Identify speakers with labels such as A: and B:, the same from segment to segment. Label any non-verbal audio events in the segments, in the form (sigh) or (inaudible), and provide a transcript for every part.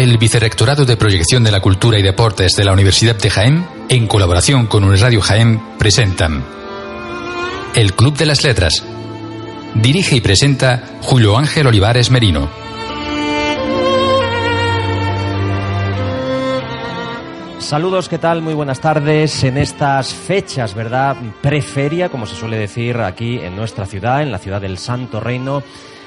A: El Vicerrectorado de Proyección de la Cultura y Deportes de la Universidad de Jaén, en colaboración con Uniradio Jaén, presentan El Club de las Letras. Dirige y presenta Julio Ángel Olivares Merino.
B: Saludos, ¿qué tal? Muy buenas tardes. En estas fechas, ¿verdad? Preferia, como se suele decir aquí en nuestra ciudad, en la ciudad del Santo Reino.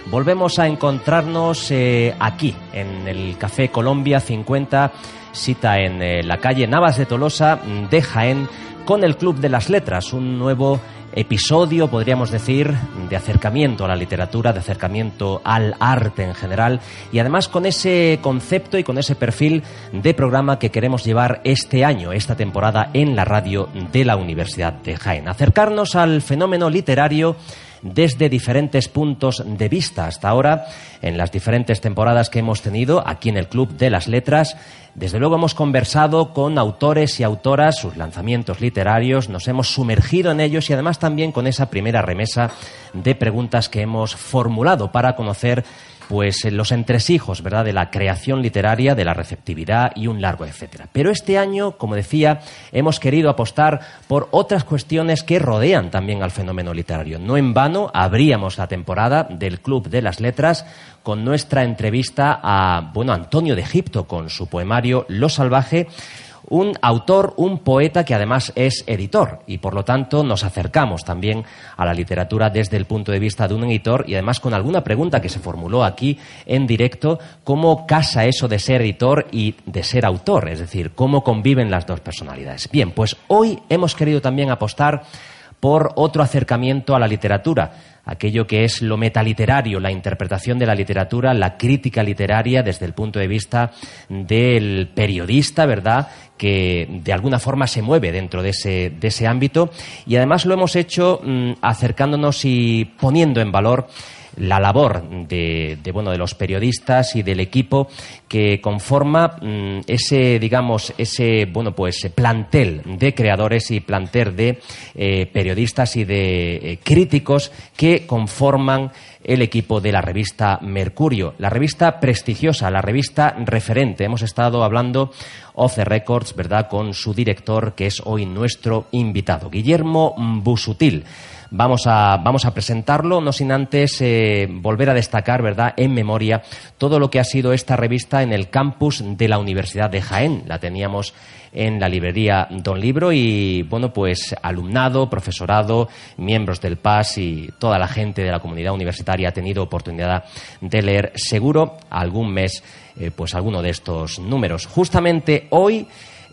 B: Volvemos a encontrarnos eh, aquí, en el Café Colombia 50, cita en eh, la calle Navas de Tolosa de Jaén, con el Club de las Letras, un nuevo episodio, podríamos decir, de acercamiento a la literatura, de acercamiento al arte en general, y además con ese concepto y con ese perfil de programa que queremos llevar este año, esta temporada, en la radio de la Universidad de Jaén. Acercarnos al fenómeno literario desde diferentes puntos de vista. Hasta ahora, en las diferentes temporadas que hemos tenido aquí en el Club de las Letras, desde luego hemos conversado con autores y autoras, sus lanzamientos literarios, nos hemos sumergido en ellos y además también con esa primera remesa de preguntas que hemos formulado para conocer pues los entresijos, ¿verdad?, de la creación literaria, de la receptividad y un largo etcétera. Pero este año, como decía, hemos querido apostar por otras cuestiones que rodean también al fenómeno literario. No en vano abríamos la temporada del Club de las Letras con nuestra entrevista a, bueno, Antonio de Egipto con su poemario Lo salvaje un autor, un poeta que además es editor y por lo tanto nos acercamos también a la literatura desde el punto de vista de un editor y además con alguna pregunta que se formuló aquí en directo, cómo casa eso de ser editor y de ser autor, es decir, cómo conviven las dos personalidades. Bien, pues hoy hemos querido también apostar por otro acercamiento a la literatura, aquello que es lo metaliterario, la interpretación de la literatura, la crítica literaria desde el punto de vista del periodista, ¿verdad? que de alguna forma se mueve dentro de ese, de ese ámbito y además lo hemos hecho mmm, acercándonos y poniendo en valor la labor de, de, bueno de los periodistas y del equipo que conforma mmm, ese digamos ese bueno pues plantel de creadores y plantel de eh, periodistas y de eh, críticos que conforman el equipo de la revista Mercurio, la revista prestigiosa, la revista referente. Hemos estado hablando off the records, ¿verdad?, con su director, que es hoy nuestro invitado, Guillermo Busutil. Vamos a, vamos a presentarlo, no sin antes eh, volver a destacar, ¿verdad?, en memoria todo lo que ha sido esta revista en el campus de la Universidad de Jaén. La teníamos en la librería Don Libro y, bueno, pues alumnado, profesorado, miembros del PAS y toda la gente de la comunidad universitaria ha tenido oportunidad de leer seguro algún mes, eh, pues alguno de estos números. Justamente hoy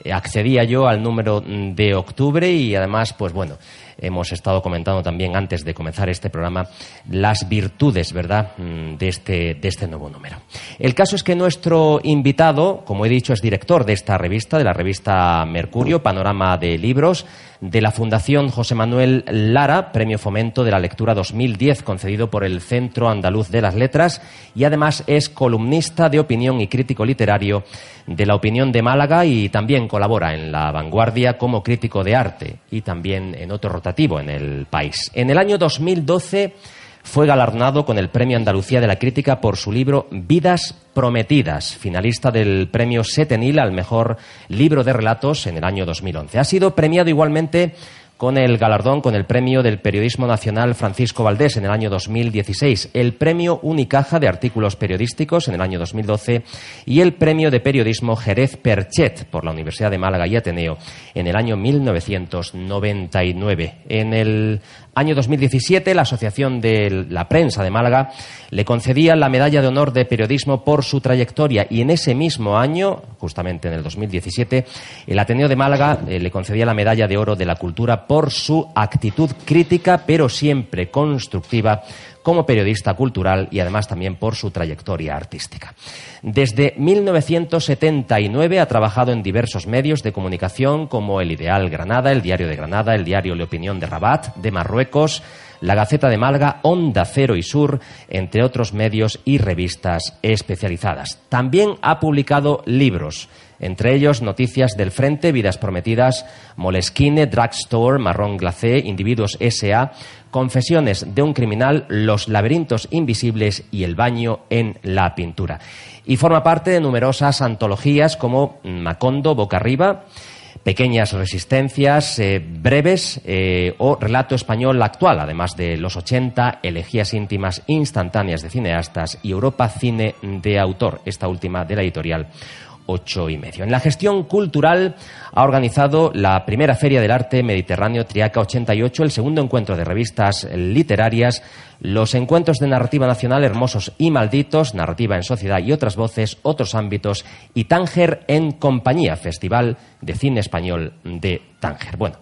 B: eh, accedía yo al número de octubre y además, pues bueno, hemos estado comentando también antes de comenzar este programa las virtudes, ¿verdad?, de este, de este nuevo número. El caso es que nuestro invitado, como he dicho, es director de esta revista, de la revista Mercurio, Panorama de Libros, de la Fundación José Manuel Lara, Premio Fomento de la Lectura 2010, concedido por el Centro Andaluz de las Letras, y además es columnista de opinión y crítico literario de la Opinión de Málaga y también colabora en La Vanguardia como crítico de arte y también en otro rotativo en el país. En el año 2012 fue galardonado con el Premio Andalucía de la Crítica por su libro Vidas Prometidas, finalista del Premio Setenil al mejor libro de relatos en el año 2011. Ha sido premiado igualmente con el galardón, con el premio del Periodismo Nacional Francisco Valdés en el año 2016, el premio Unicaja de Artículos Periodísticos en el año 2012 y el premio de Periodismo Jerez Perchet por la Universidad de Málaga y Ateneo en el año 1999. En el Año 2017, la Asociación de la Prensa de Málaga le concedía la Medalla de Honor de Periodismo por su trayectoria. Y en ese mismo año, justamente en el 2017, el Ateneo de Málaga eh, le concedía la Medalla de Oro de la Cultura por su actitud crítica, pero siempre constructiva como periodista cultural y además también por su trayectoria artística. Desde 1979 ha trabajado en diversos medios de comunicación como El Ideal Granada, El Diario de Granada, El Diario Le Opinión de Rabat, de Marruecos, La Gaceta de Málaga, Onda Cero y Sur, entre otros medios y revistas especializadas. También ha publicado libros entre ellos Noticias del Frente, Vidas Prometidas, Moleskine, Drugstore, Marrón Glacé, Individuos S.A., Confesiones de un criminal, Los laberintos invisibles y El baño en la pintura. Y forma parte de numerosas antologías como Macondo, Boca Arriba, Pequeñas resistencias eh, breves eh, o relato español actual, además de los 80, elegías íntimas instantáneas de cineastas y Europa Cine de Autor, esta última de la editorial ocho y medio. En la gestión cultural ha organizado la primera Feria del Arte Mediterráneo Triaca 88, el segundo encuentro de revistas literarias, los encuentros de narrativa nacional Hermosos y Malditos, narrativa en sociedad y otras voces, otros ámbitos, y Tánger en compañía, Festival de Cine Español de Tánger. Bueno,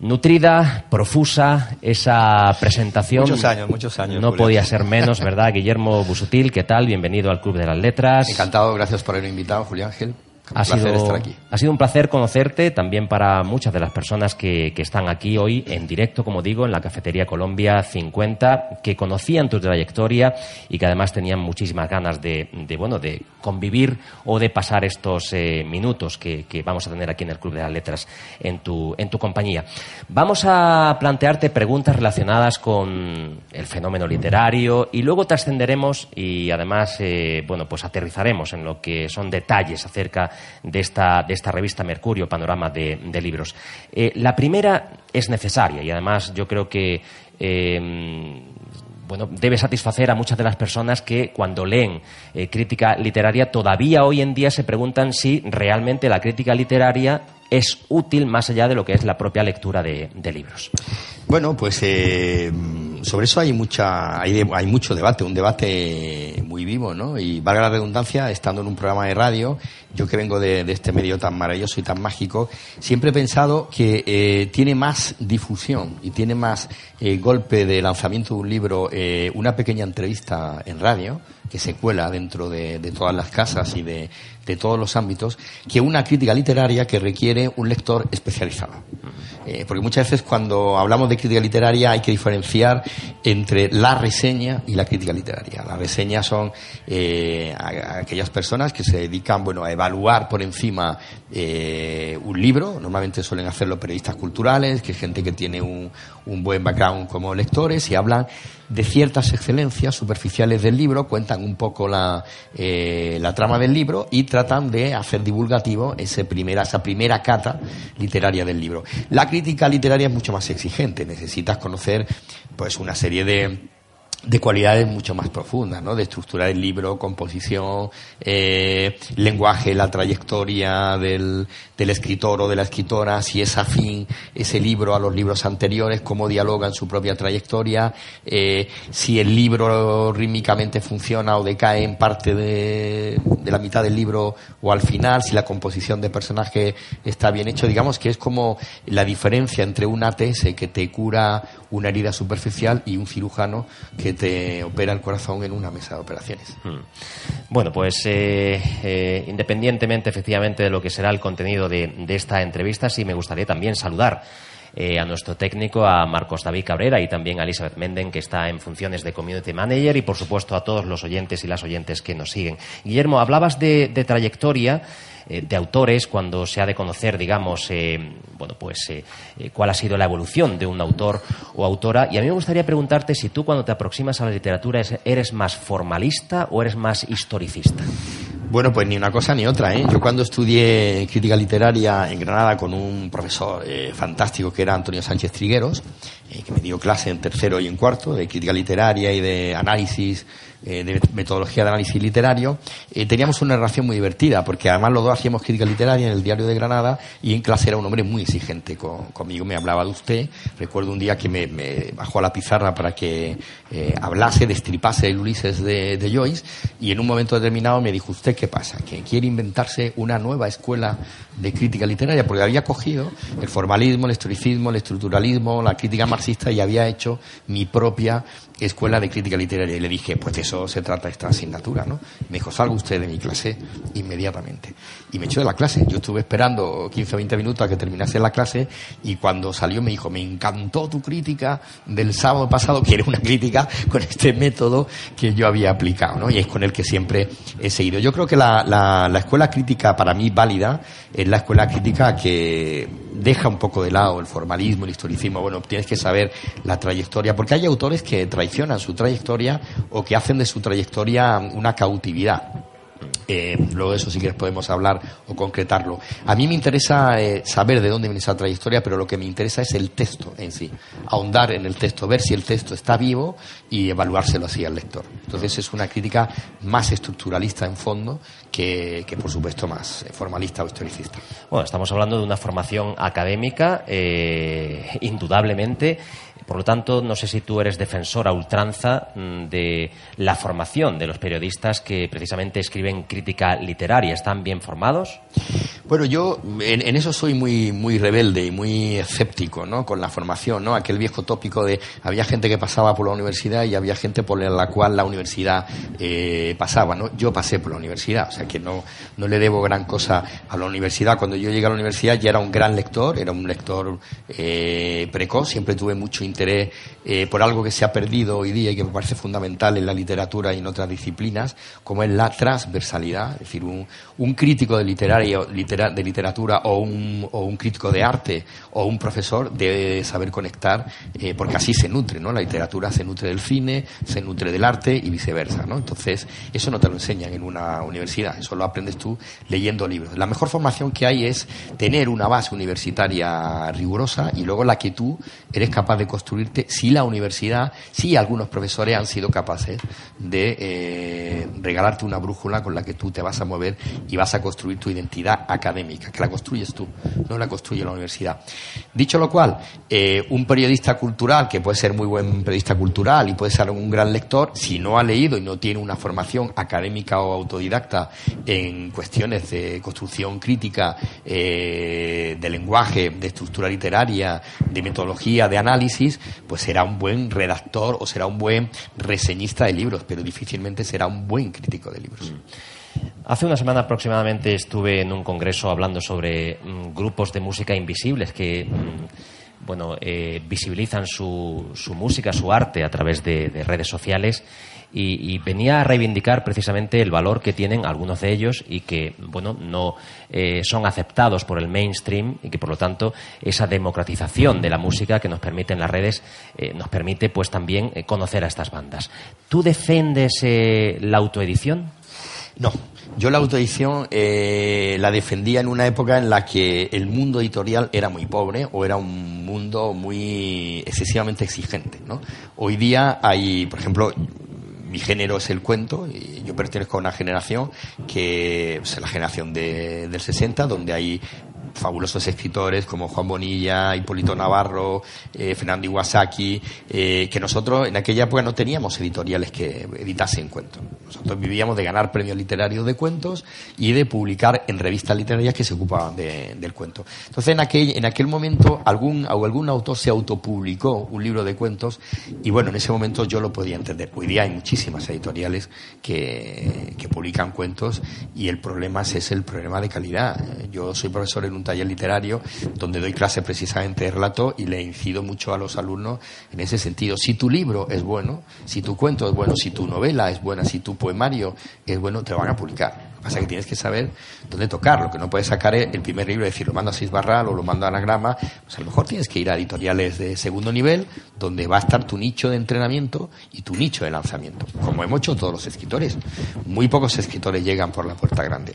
B: nutrida, profusa esa presentación.
C: Muchos años, muchos años.
B: No podía ser menos, ¿verdad? Guillermo Busutil, ¿qué tal? Bienvenido al Club de las Letras.
C: Encantado, gracias por haberme invitado, Julián Ángel.
B: Ha sido, ha sido un placer conocerte también para muchas de las personas que, que, están aquí hoy en directo, como digo, en la Cafetería Colombia 50, que conocían tu trayectoria y que además tenían muchísimas ganas de, de bueno, de convivir o de pasar estos eh, minutos que, que, vamos a tener aquí en el Club de las Letras en tu, en tu compañía. Vamos a plantearte preguntas relacionadas con el fenómeno literario y luego trascenderemos y además, eh, bueno, pues aterrizaremos en lo que son detalles acerca de esta, de esta revista Mercurio, Panorama de, Libros. Eh, la primera es necesaria y además yo creo que eh, bueno, debe satisfacer a muchas de las personas que cuando leen eh, crítica literaria todavía hoy en día se preguntan si realmente la crítica literaria es útil más allá de lo que es la propia lectura de, de libros.
C: Bueno, pues eh, sobre eso hay mucha, hay, hay, mucho debate, un debate muy vivo, ¿no? Y valga la redundancia, estando en un programa de radio, yo que vengo de, de este medio tan maravilloso y tan mágico, siempre he pensado que eh, tiene más difusión y tiene más eh, golpe de lanzamiento de un libro, eh, una pequeña entrevista en radio, que se cuela dentro de, de todas las casas y de, de, todos los ámbitos, que una crítica literaria que requiere un lector especializado. Eh, porque muchas veces cuando hablamos de crítica literaria hay que diferenciar entre la reseña y la crítica literaria. La reseña son eh, aquellas personas que se dedican bueno, a evaluar por encima eh, un libro, normalmente suelen hacerlo periodistas culturales, que es gente que tiene un, un buen background como lectores y hablan de ciertas excelencias superficiales del libro, cuentan un poco la, eh, la trama del libro y tratan de hacer divulgativo ese primera, esa primera cata literaria del libro. La crítica literaria es mucho más exigente, necesitas conocer pues una serie de de cualidades mucho más profundas, ¿no? De estructurar el libro, composición, eh, lenguaje, la trayectoria del, del, escritor o de la escritora, si es afín ese libro a los libros anteriores, cómo dialogan su propia trayectoria, eh, si el libro rítmicamente funciona o decae en parte de, de, la mitad del libro o al final, si la composición de personaje está bien hecho, digamos que es como la diferencia entre un ATS que te cura una herida superficial y un cirujano que te opera el corazón en una mesa de operaciones.
B: Hmm. Bueno, pues eh, eh, independientemente efectivamente de lo que será el contenido de, esta entrevista, sí me gustaría también saludar eh, a nuestro técnico, a Marcos David Cabrera y también a Elizabeth Menden, que está en funciones de Community Manager, y por supuesto a todos los oyentes y las oyentes que nos siguen. Guillermo, hablabas de trayectoria eh, de autores cuando se ha de conocer, digamos, eh, bueno, pues eh, cuál ha sido la evolución de un autor o autora. Y a mí me gustaría preguntarte si tú cuando te aproximas a la literatura eres más formalista o eres más historicista.
C: Bueno, pues ni una cosa ni otra. ¿eh? Yo cuando estudié crítica literaria en Granada con un profesor fantástico que era Antonio Sánchez Trigueros, que me dio clase en tercero y en cuarto de crítica literaria y de análisis eh, de metodología de análisis literario, eh, teníamos una relación muy divertida, porque además los dos hacíamos crítica literaria en el diario de Granada y en clase era un hombre muy exigente conmigo, me hablaba de usted. Recuerdo un día que me, bajó a la pizarra para que eh, hablase, destripase el Ulises de, de, Joyce y en un momento determinado me dijo, ¿usted qué pasa? Que quiere inventarse una nueva escuela de crítica literaria, porque había cogido el formalismo, el historicismo, el estructuralismo, la crítica marxista y había hecho mi propia escuela de crítica literaria. Y le dije, pues de eso se trata esta asignatura, ¿no? Me dijo, salga usted de mi clase inmediatamente. Y me echó de la clase. Yo estuve esperando 15 o 20 minutos a que terminase la clase y cuando salió me dijo, me encantó tu crítica del sábado pasado, (laughs) que era una crítica con este método que yo había aplicado, ¿no? Y es con el que siempre he seguido. Yo creo que la, la, la escuela crítica para mí válida es la escuela crítica que deja un poco de lado el formalismo, el historicismo. Bueno, tienes que saber la trayectoria, porque hay autores que traicionan su trayectoria o que hacen de su trayectoria una cautividad. Eh, luego de eso si quieres podemos hablar o concretarlo. A mí me interesa eh, saber de dónde viene esa trayectoria, pero lo que me interesa es el texto en sí. Ahondar en el texto, ver si el texto está vivo y evaluárselo así al lector. Entonces es una crítica más estructuralista en fondo que, por supuesto más formalista o historicista.
B: Bueno, estamos hablando de una formación académica, eh, indudablemente por lo tanto, no sé si tú eres defensor a ultranza mm, de la formación de los periodistas que precisamente escriben crítica literaria. ¿Están bien formados?
C: Bueno, yo en, eso soy muy, muy rebelde y muy escéptico, ¿no? Con la formación, ¿no? Aquel viejo tópico de había gente que pasaba por la universidad y había gente por la cual la universidad eh, pasaba, ¿no? Yo pasé por la universidad, o sea que no, no le debo gran cosa a la universidad. Cuando yo llegué a la universidad ya era un gran lector, era un lector eh, precoz, siempre tuve mucho interés eh, por algo que se ha perdido hoy día y que me parece fundamental en la literatura y en otras disciplinas, como es la transversalidad. Es decir, un, un crítico de, literario, de literatura o un, o un, crítico de arte o un profesor debe saber conectar, eh, porque así se nutre, ¿no? La literatura se nutre del cine, se nutre del arte y viceversa, ¿no? Entonces, eso no te lo enseñan en una universidad, eso lo aprendes tú leyendo libros. La mejor formación que hay es tener una base universitaria rigurosa y luego la que tú eres capaz de construir si la universidad, si algunos profesores han sido capaces de eh, regalarte una brújula con la que tú te vas a mover y vas a construir tu identidad académica, que la construyes tú, no la construye la universidad. Dicho lo cual, eh, un periodista cultural, que puede ser muy buen periodista cultural y puede ser un gran lector, si no ha leído y no tiene una formación académica o autodidacta en cuestiones de construcción crítica, eh, de lenguaje, de estructura literaria, de metodología, de análisis, pues será un buen redactor o será un buen reseñista de libros, pero difícilmente será un buen crítico de libros.
B: Hace una semana aproximadamente estuve en un congreso hablando sobre mm, grupos de música invisibles que mm, bueno, eh, visibilizan su, su, música, su arte a través de redes sociales y, venía a reivindicar precisamente el valor que tienen algunos de ellos y que, bueno, no eh, son aceptados por el mainstream y que, por lo tanto, esa democratización de la música que nos permiten las redes eh, nos permite, pues, también conocer a estas bandas. ¿Tú defendes la autoedición?
C: No, yo la autoedición la defendía en una época en la que el mundo editorial era muy pobre o era un mundo muy excesivamente exigente. ¿no? Hoy día hay, por ejemplo, mi género es el cuento y yo pertenezco a una generación que es la generación de, del 60 donde hay fabulosos escritores como Juan Bonilla, Hipólito Navarro, eh, Fernando Iwasaki, eh, que nosotros en aquella época no teníamos editoriales que editasen cuentos. Nosotros vivíamos de ganar premios literarios de cuentos y de publicar en revistas literarias que se ocupaban del cuento. Entonces, en aquel, en aquel momento, algún, algún autor se autopublicó un libro de cuentos y bueno, en ese momento yo lo podía entender. Hoy día hay muchísimas editoriales que, que publican cuentos y el problema es el problema de calidad. Yo soy profesor en un taller literario donde doy clase precisamente de relato y le incido mucho a los alumnos en ese sentido. Si tu libro es bueno, si tu cuento es bueno, si tu novela es buena, si tu poemario es bueno, te van a publicar. Lo que pasa es que tienes que saber dónde tocar. Lo que no puedes sacar el primer libro y decir lo mando a seis barral o lo mando a anagrama. Pues a lo mejor tienes que ir a editoriales de segundo nivel donde va a estar tu nicho de entrenamiento y tu nicho de lanzamiento. Como hemos hecho todos los escritores. Muy pocos escritores llegan por la puerta grande.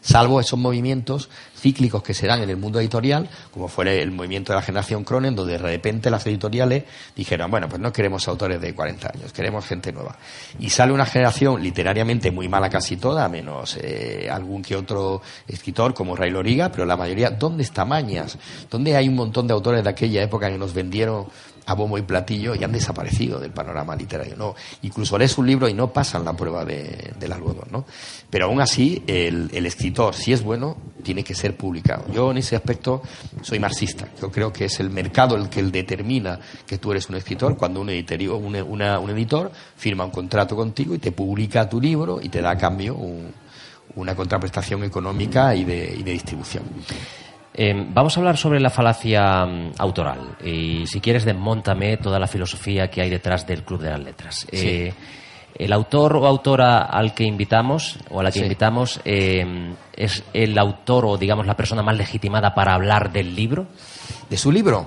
C: Salvo esos movimientos cíclicos que se dan en el mundo editorial, como fue el movimiento de la generación Cronen, donde de repente las editoriales dijeron, bueno, pues no queremos autores de 40 años, queremos gente nueva. Y sale una generación literariamente muy mala casi toda, menos eh, algún que otro escritor como Ray Loriga, pero la mayoría, ¿dónde está Mañas? ¿Dónde hay un montón de autores de aquella época que nos vendieron a bombo y platillo y han desaparecido del panorama literario. No, incluso lees un libro y no pasan la prueba de, del algodón, ¿no? Pero aún así, el, el, escritor, si es bueno, tiene que ser publicado. Yo en ese aspecto soy marxista. Yo creo que es el mercado el que determina que tú eres un escritor cuando un, editorio, un, una, un editor firma un contrato contigo y te publica tu libro y te da a cambio un, una contraprestación económica y de, y de distribución.
B: Eh, vamos a hablar sobre la falacia um, autoral y si quieres desmontame toda la filosofía que hay detrás del Club de las Letras.
C: Sí.
B: Eh, el autor o autora al que invitamos o a la que
C: Sí.
B: invitamos eh, es el autor o digamos la persona más legitimada para hablar del libro.
C: ¿De su libro?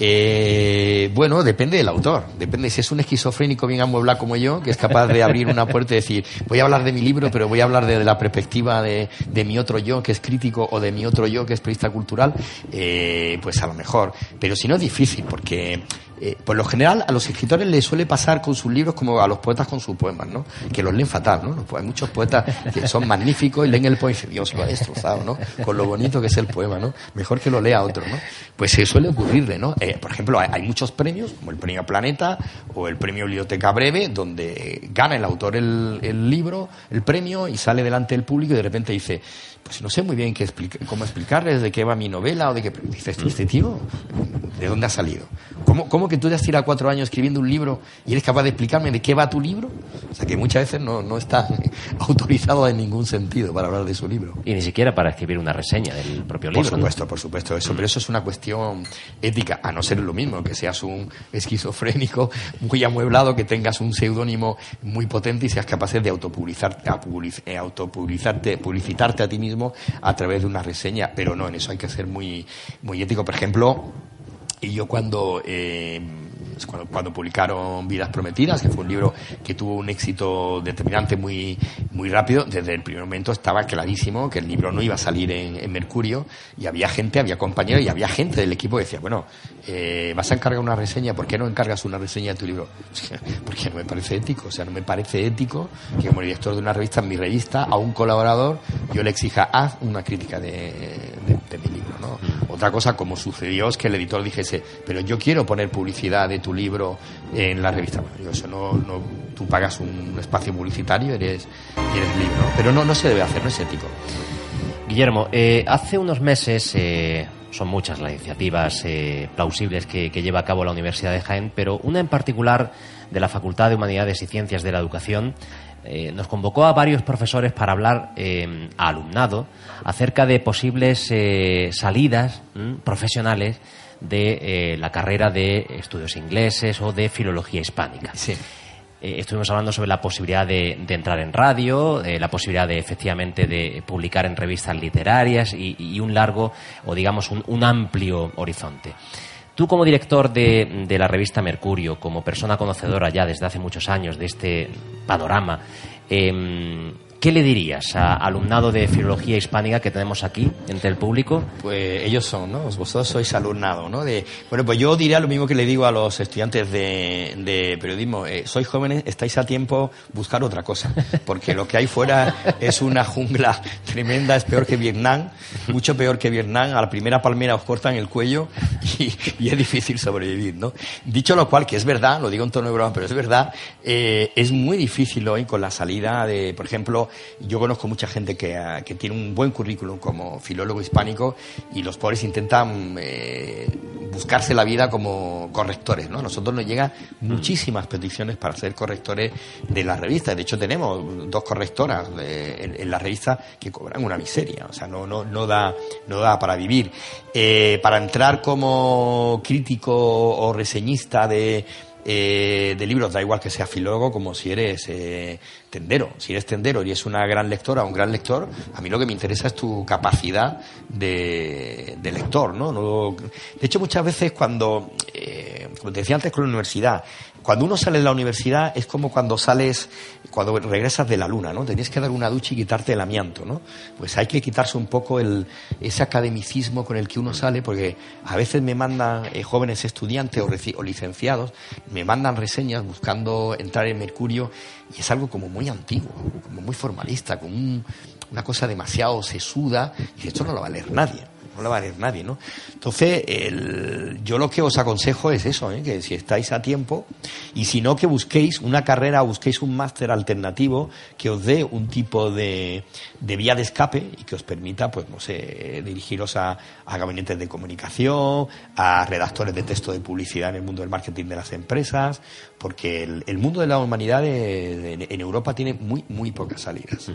C: Eh, bueno, depende del autor. Depende si es un esquizofrénico bien amueblado como yo, que es capaz de abrir una puerta y decir, voy a hablar de mi libro, pero voy a hablar de, la perspectiva de, de mi otro yo, que es crítico, o de mi otro yo, que es periodista cultural, eh, pues a lo mejor. Pero si no es difícil, porque eh, por lo general a los escritores les suele pasar con sus libros como a los poetas con sus poemas, ¿no? Que los leen fatal, ¿no? Pues hay muchos poetas que son magníficos y leen el poema y dicen, Dios, lo ha destrozado, ¿no? Con lo bonito que es el poema, ¿no? Mejor que lo lea otro, ¿no? Pues se suele ocurrirle, ¿no? Eh, por ejemplo, hay, muchos premios, como el premio Planeta o el premio Biblioteca Breve, donde gana el autor el libro, el premio, y sale delante del público y de repente dice, pues no sé muy bien qué explica- cómo explicarles de qué va mi novela o de qué... Dices, "¿Tú, este tío, ¿de dónde ha salido? ¿Cómo, ¿Cómo que tú te has tirado cuatro años escribiendo un libro y eres capaz de explicarme de qué va tu libro? O sea, que muchas veces no, no está (laughs) autorizado en ningún sentido para hablar de su libro.
B: Y ni siquiera para escribir una reseña del propio
C: Por
B: libro. ¿no?
C: supuesto, por supuesto, eso, pero eso es una cuestión ética, a no ser lo mismo, que seas un esquizofrénico muy amueblado, que tengas un seudónimo muy potente y seas capaz de autopublicarte, a public- eh, publicitarte a ti mismo a través de una reseña, pero no, en eso hay que ser muy, muy ético. Por ejemplo, y yo cuando, eh, cuando, cuando publicaron Vidas Prometidas, que fue un libro que tuvo un éxito determinante muy, muy rápido, desde el primer momento estaba clarísimo que el libro no iba a salir en, en Mercurio y había gente, había compañeros y había gente del equipo que decía, bueno, eh, vas a encargar una reseña, ¿por qué no encargas una reseña de tu libro? (laughs) Porque no me parece ético, o sea, no me parece ético que como director de una revista, en mi revista, a un colaborador yo le exija, haz una crítica de, de- de mi libro, ¿no? Otra cosa, como sucedió, es que el editor dijese, pero yo quiero poner publicidad de tu libro en la revista. Eso no, no, tú pagas un espacio publicitario, eres, eres libre, ¿no? Pero no, no se debe hacer, no es ético.
B: Guillermo, eh, hace unos meses, eh, son muchas las iniciativas eh, plausibles que, lleva a cabo la Universidad de Jaén, pero una en particular de la Facultad de Humanidades y Ciencias de la Educación nos convocó a varios profesores para hablar a alumnado acerca de posibles salidas mm, profesionales de eh, la carrera de estudios ingleses o de filología hispánica.
C: Sí.
B: Eh, estuvimos hablando sobre la posibilidad de, de entrar en radio, eh, la posibilidad de efectivamente de publicar en revistas literarias y, y un largo o digamos un, un amplio horizonte. Tú como director de, de la revista Mercurio, como persona conocedora ya desde hace muchos años de este panorama, em, ¿qué le dirías a alumnado de filología hispánica que tenemos aquí entre el público?
C: Pues ellos son, ¿no? Vosotros sois alumnado, ¿no? De, bueno, pues yo diría lo mismo que le digo a los estudiantes de, periodismo. Eh, sois jóvenes, estáis a tiempo, buscar otra cosa. Porque lo que hay fuera es una jungla tremenda, es peor que Vietnam, mucho peor que Vietnam. A la primera palmera os cortan el cuello y, y es difícil sobrevivir, ¿no? Dicho lo cual, que es verdad, lo digo en tono de broma, pero es verdad, eh, es muy difícil hoy con la salida de, por ejemplo, yo conozco mucha gente que, ah, que tiene un buen currículum como filólogo hispánico y los pobres intentan eh, buscarse la vida como correctores, ¿no? A nosotros nos llegan muchísimas peticiones para ser correctores de las revistas. De hecho, tenemos dos correctoras eh, en, en la revista que cobran una miseria. O sea, no, no, no, da, no da para vivir. Eh, para entrar como crítico o reseñista de, eh, de libros, da igual que sea filólogo como si eres eh, tendero. Si eres tendero y eres una gran lectora un gran lector, a mí lo que me interesa es tu capacidad de, de lector, ¿no? No- De hecho, muchas veces cuando, eh, como te decía antes con la universidad, cuando uno sale de la universidad es como cuando sales, cuando regresas de la luna, ¿no? Tenías que dar una ducha y quitarte el amianto, ¿no? Pues hay que quitarse un poco el, ese academicismo con el que uno sale, porque a veces me mandan eh, jóvenes estudiantes o, o licenciados, me mandan reseñas buscando entrar en Mercurio y es algo como muy antiguo, como muy formalista, como un- una cosa demasiado sesuda y esto no lo va a leer nadie no lo va a leer nadie, ¿no? Entonces, el- yo lo que os aconsejo es eso, ¿eh? que si estáis a tiempo, y si no, que busquéis una carrera, busquéis un máster alternativo que os dé un tipo de, de vía de escape y que os permita, pues, no sé, dirigiros a, a gabinetes de comunicación, a redactores de texto de publicidad en el mundo del marketing de las empresas, porque el, mundo de la humanidad en Europa tiene muy, muy pocas salidas.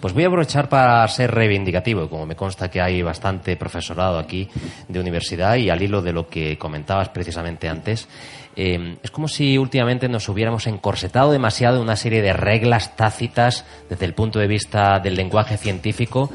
B: Pues voy a aprovechar para ser reivindicativo, como me consta que hay bastante profesorado aquí de universidad y al hilo de lo que comentabas precisamente antes, eh, es como si últimamente nos hubiéramos encorsetado demasiado en una serie de reglas tácitas desde el punto de vista del lenguaje científico.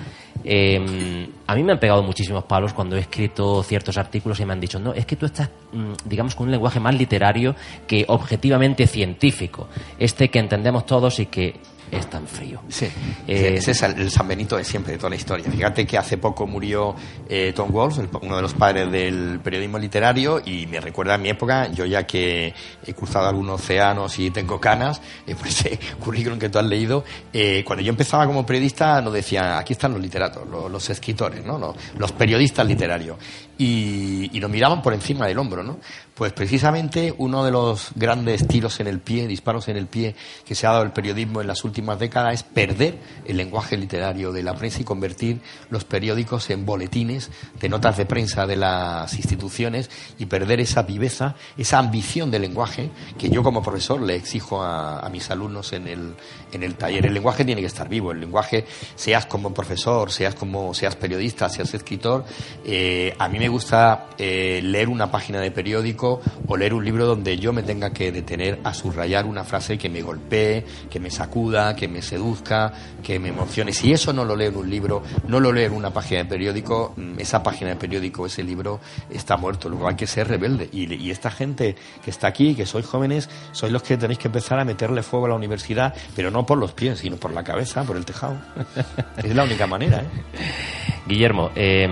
B: Eh, a mí me han pegado muchísimos palos cuando he escrito ciertos artículos y me han dicho, no, es que tú estás, mm, digamos, con un lenguaje más literario que objetivamente científico, este que entendemos todos y que es tan frío.
C: Sí,
B: Eh,
C: ese es el, San Benito de siempre, de toda la historia. Fíjate que hace poco murió eh, Tom Wolfe, uno de los padres del periodismo literario, y me recuerda a mi época, yo ya que he cruzado algunos océanos y tengo canas, eh, (laughs) por ese currículum que tú has leído, eh, cuando yo empezaba como periodista nos decían, aquí están los literatos, los, los escritores, ¿no? los, los periodistas literarios. Y, y nos miraban por encima del hombro, ¿no? Pues precisamente uno de los grandes tiros en el pie, disparos en el pie que se ha dado el periodismo en las últimas décadas es perder el lenguaje literario de la prensa y convertir los periódicos en boletines de notas de prensa de las instituciones y perder esa viveza, esa ambición de lenguaje que yo como profesor le exijo a, a mis alumnos en el, en el taller. El lenguaje tiene que estar vivo, el lenguaje, seas como profesor, seas como seas periodista, seas escritor, eh, a mí me gusta eh, leer una página de periódico o leer un libro donde yo me tenga que detener a subrayar una frase que me golpee, que me sacuda, que me seduzca, que me emocione. Si eso no lo leo en un libro, no lo leo en una página de periódico, mm, esa página de periódico, ese libro está muerto. Luego hay que ser rebelde. Y, y esta gente que está aquí, que sois jóvenes, sois los que tenéis que empezar a meterle fuego a la universidad, pero no por los pies, sino por la cabeza, por el tejado. (laughs) es la única manera, ¿eh?
B: Guillermo, eh,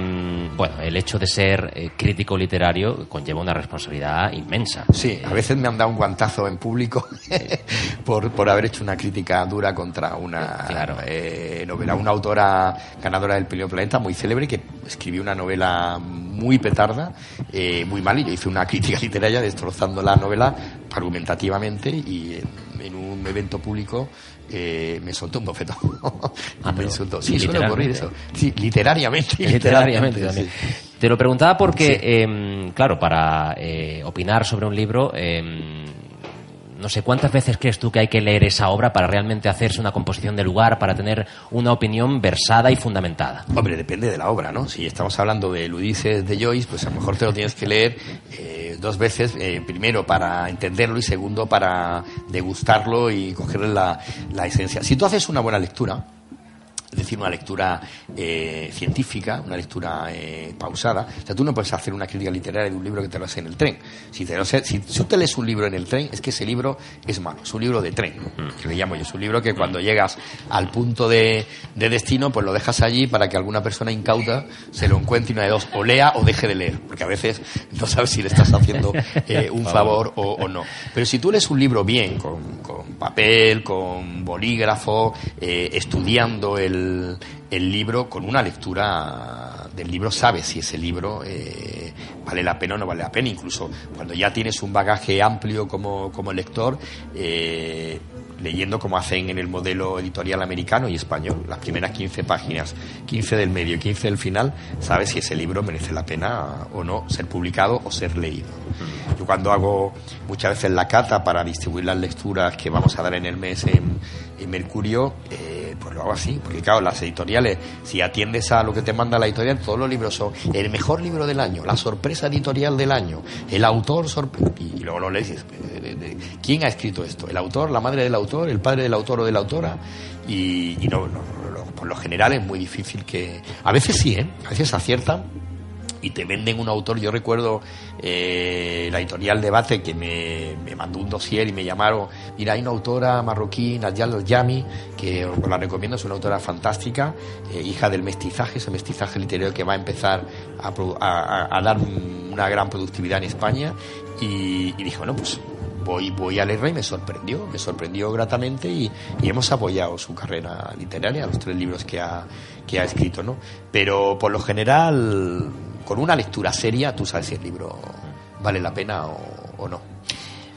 B: bueno, el hecho de ser eh, crítico literario conlleva una responsabilidad inmensa.
C: Sí, a veces me han dado un guantazo en público (laughs) por, por haber hecho una crítica dura contra una
B: Claro.
C: eh, novela. Una autora ganadora del Premio Planeta muy célebre que escribió una novela muy petarda, eh, muy mal, y yo hice una (laughs) crítica literaria destrozando la novela argumentativamente y en, en un evento público eh, me soltó un bofetón. (laughs)
B: Ah,
C: me insultó. Sí, suele ocurrir eso. Sí, literariamente. (laughs) y
B: Literariamente también.
C: sí.
B: Te lo preguntaba porque, em, claro, para eh, opinar sobre un libro, em, no sé cuántas veces crees tú que hay que leer esa obra para realmente hacerse una composición de lugar, para tener una opinión versada y fundamentada.
C: Hombre, depende de la obra, ¿no? Si estamos hablando de Ulises de Joyce, pues a lo mejor te lo tienes que leer eh, dos veces, eh, primero para entenderlo y segundo para degustarlo y cogerle la, la esencia. Si tú haces una buena lectura, es decir, una lectura eh, científica, una lectura eh, pausada. O sea, tú no puedes hacer una crítica literaria de un libro que te lo haces en el tren. Si, te lo haces- si, si tú te lees un libro en el tren, es que ese libro es malo, es un libro de tren, que le llamo yo. Es un libro que cuando llegas al punto de, de destino, pues lo dejas allí para que alguna persona incauta se lo encuentre una de dos, o lea o deje de leer, porque a veces no sabes si le estás haciendo eh, (laughs) un favor o, o no. Pero si tú lees un libro bien, con, con papel, con bolígrafo, eh, estudiando el, el libro, con una lectura del libro, sabes si ese libro eh, vale la pena o no vale la pena. Incluso cuando ya tienes un bagaje amplio como, como lector, eh, leyendo como hacen en el modelo editorial americano y español, las primeras 15 páginas, 15 del medio y 15 del final, sabes si ese libro merece la pena o no ser publicado o ser leído. Yo cuando hago muchas veces la cata para distribuir las lecturas que vamos a dar en el mes en, en Mercurio, eh, pues lo hago así, porque claro, las editoriales, si atiendes a lo que te manda la editorial, todos los libros son el mejor libro del año, la sorpresa editorial del año, el autor sorpre- y luego lo lees y dices, "Eh, de- de- ¿quién ha escrito esto? ¿El autor, la madre del autor, el padre del autor o de la autora? Y, y no, no, por lo general es muy difícil que... A veces sí, ¿eh? A veces aciertan y te venden un autor. Yo recuerdo eh, la editorial Debate que me, me mandó un dossier y me llamaron. Mira, hay una autora marroquí, Nadia Yami, que os la recomiendo, es una autora fantástica, eh, hija del mestizaje, ese mestizaje literario que va a empezar a- a- a dar una gran productividad en España. Y, y dije, bueno, pues voy, voy a leerla y me sorprendió, me sorprendió gratamente y, y hemos apoyado su carrera literaria, los tres libros que ha, que ha escrito, ¿no? Pero por lo general, con una lectura seria, tú sabes si el libro vale la pena o, o no.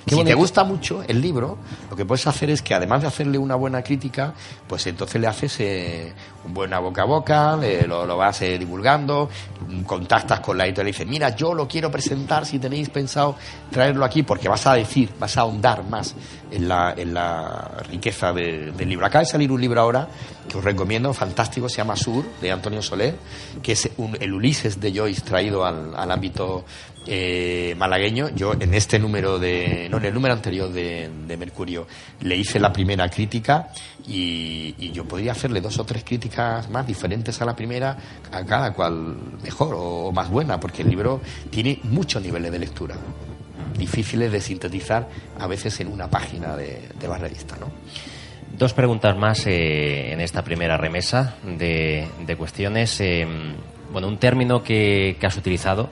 C: Si te gusta mucho el libro, lo que puedes hacer es que además de hacerle una buena crítica, pues entonces le haces eh, un buena boca a boca, le- lo, lo vas eh, divulgando, mm, contactas con la editorial y dices, mira, yo lo quiero presentar si tenéis pensado traerlo aquí, porque vas a decir, vas a ahondar más en la, en la riqueza de- del libro. Acaba de salir un libro ahora que os recomiendo, fantástico, se llama Sur, de Antonio Soler, que es un- el Ulises de Joyce traído al, al ámbito eh, malagueño. Yo en este número de, no, en el número anterior de, Mercurio le hice la primera crítica y, y yo podría hacerle dos o tres críticas más diferentes a la primera, a cada cual mejor o, más buena, porque el libro tiene muchos niveles de lectura difíciles de sintetizar a veces en una página de, de la revista, ¿no?
B: Dos preguntas más eh, en esta primera remesa de, cuestiones. Eh, bueno, un término que has utilizado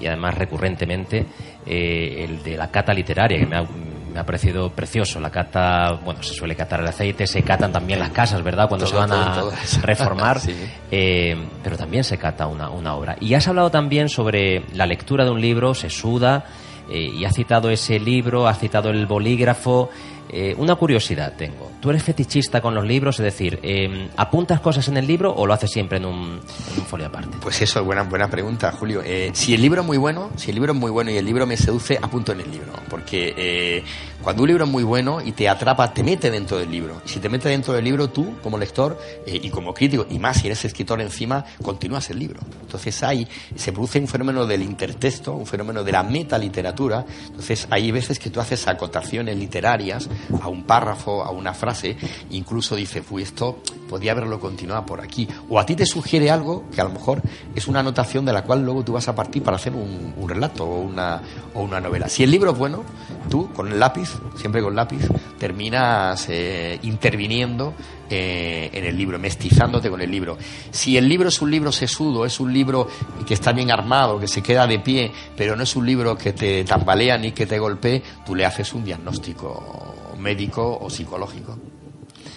B: y además recurrentemente, eh, el de la cata literaria, que me ha, me ha parecido precioso. La cata, bueno, se suele catar el aceite, se catan también las casas, ¿verdad? Cuando
C: Todo,
B: se van a
C: todo, todo eso.
B: reformar. (laughs)
C: Sí.
B: Eh, pero también se cata una, una obra. Y has hablado también sobre la lectura de un libro, se suda, eh, y has citado ese libro, has citado el bolígrafo. Eh, una curiosidad tengo. ¿Tú eres fetichista con los libros? Es decir, eh, ¿apuntas cosas en el libro o lo haces siempre en un, en un folio aparte?
C: Pues eso es buena, buena pregunta, Julio. Eh, si el libro es muy bueno, si el libro es muy bueno y el libro me seduce, apunto en el libro. Porque eh, cuando un libro es muy bueno y te atrapa, te mete dentro del libro. Y si te mete dentro del libro, tú, como lector eh, y como crítico, y más si eres escritor encima, continúas el libro. Entonces ahí se produce un fenómeno del intertexto, un fenómeno de la metaliteratura. Entonces hay veces que tú haces acotaciones literarias a un párrafo, a una frase, incluso dices, uy, esto podía haberlo continuado por aquí. O a ti te sugiere algo que a lo mejor es una anotación de la cual luego tú vas a partir para hacer un, un relato o una, o una novela. Si el libro es bueno, tú con el lápiz, siempre con lápiz, terminas eh, interviniendo eh, en el libro, mestizándote con el libro. Si el libro es un libro sesudo, es un libro que está bien armado, que se queda de pie, pero no es un libro que te tambalea ni que te golpee, tú le haces un diagnóstico médico o psicológico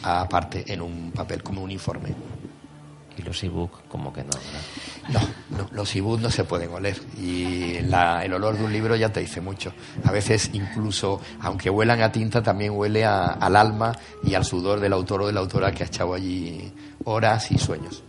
C: aparte en un papel como un informe.
B: Y los ebook, como que no.
C: No, no, los ibus no se pueden oler y la- el olor de un libro ya te dice mucho. A veces incluso, aunque huelan a tinta, también huele a- al alma y al sudor del autor o de la autora que ha echado allí horas y sueños.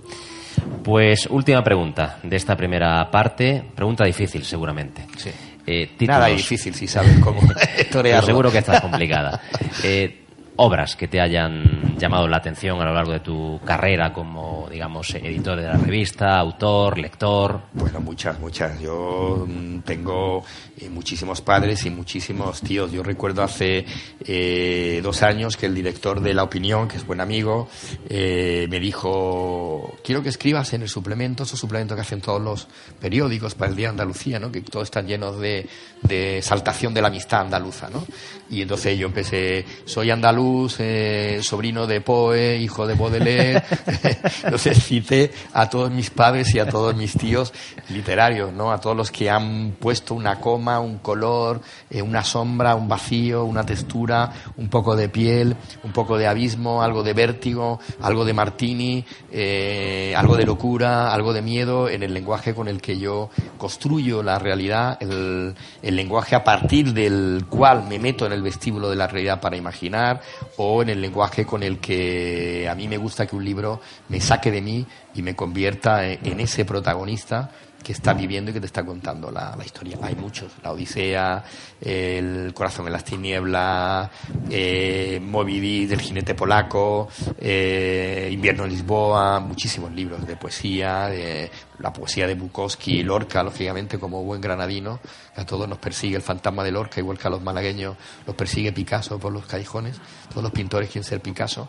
B: Pues última pregunta de esta primera parte. Pregunta difícil, seguramente.
C: Sí.
B: Eh, títulos.
C: Nada difícil si sabes cómo (laughs)
B: Pero seguro que esta es complicada. Eh, (laughs) obras que te hayan llamado la atención a lo largo de tu carrera como, digamos, editor de la revista, autor, lector.
C: Bueno, muchas, muchas. Yo mm, tengo eh, muchísimos padres y muchísimos tíos. Yo recuerdo hace eh, dos años que el director de La Opinión, que es buen amigo, eh, me dijo, quiero que escribas en el suplemento, esos suplementos que hacen todos los periódicos para el Día de Andalucía, ¿no? que todos están llenos de, de exaltación de la amistad andaluza. ¿no? Y entonces yo empecé, soy andaluz, eh, sobrino de Poe, hijo de Baudelaire. (laughs) entonces cité a todos mis padres y a todos mis tíos literarios, ¿no? A todos los que han puesto una coma, un color, eh, una sombra, un vacío, una textura, un poco de piel, un poco de abismo, algo de vértigo, algo de Martini, eh, algo de locura, algo de miedo en el lenguaje con el que yo construyo la realidad, el lenguaje a partir del cual me meto en el vestíbulo de la realidad para imaginar, o en el lenguaje con el que a mí me gusta que un libro me saque de mí y me convierta en, ese protagonista que está viviendo y que te está contando la, la historia. Hay muchos, la Odisea, el Corazón en las tinieblas, eh, Moby Dick, del jinete polaco, eh, Invierno en Lisboa, muchísimos libros de poesía, de la poesía de Bukowski, Lorca, lógicamente, como buen granadino, a todos nos persigue el fantasma de Lorca, igual que a los malagueños los persigue Picasso por los callejones, todos los pintores quieren ser Picasso.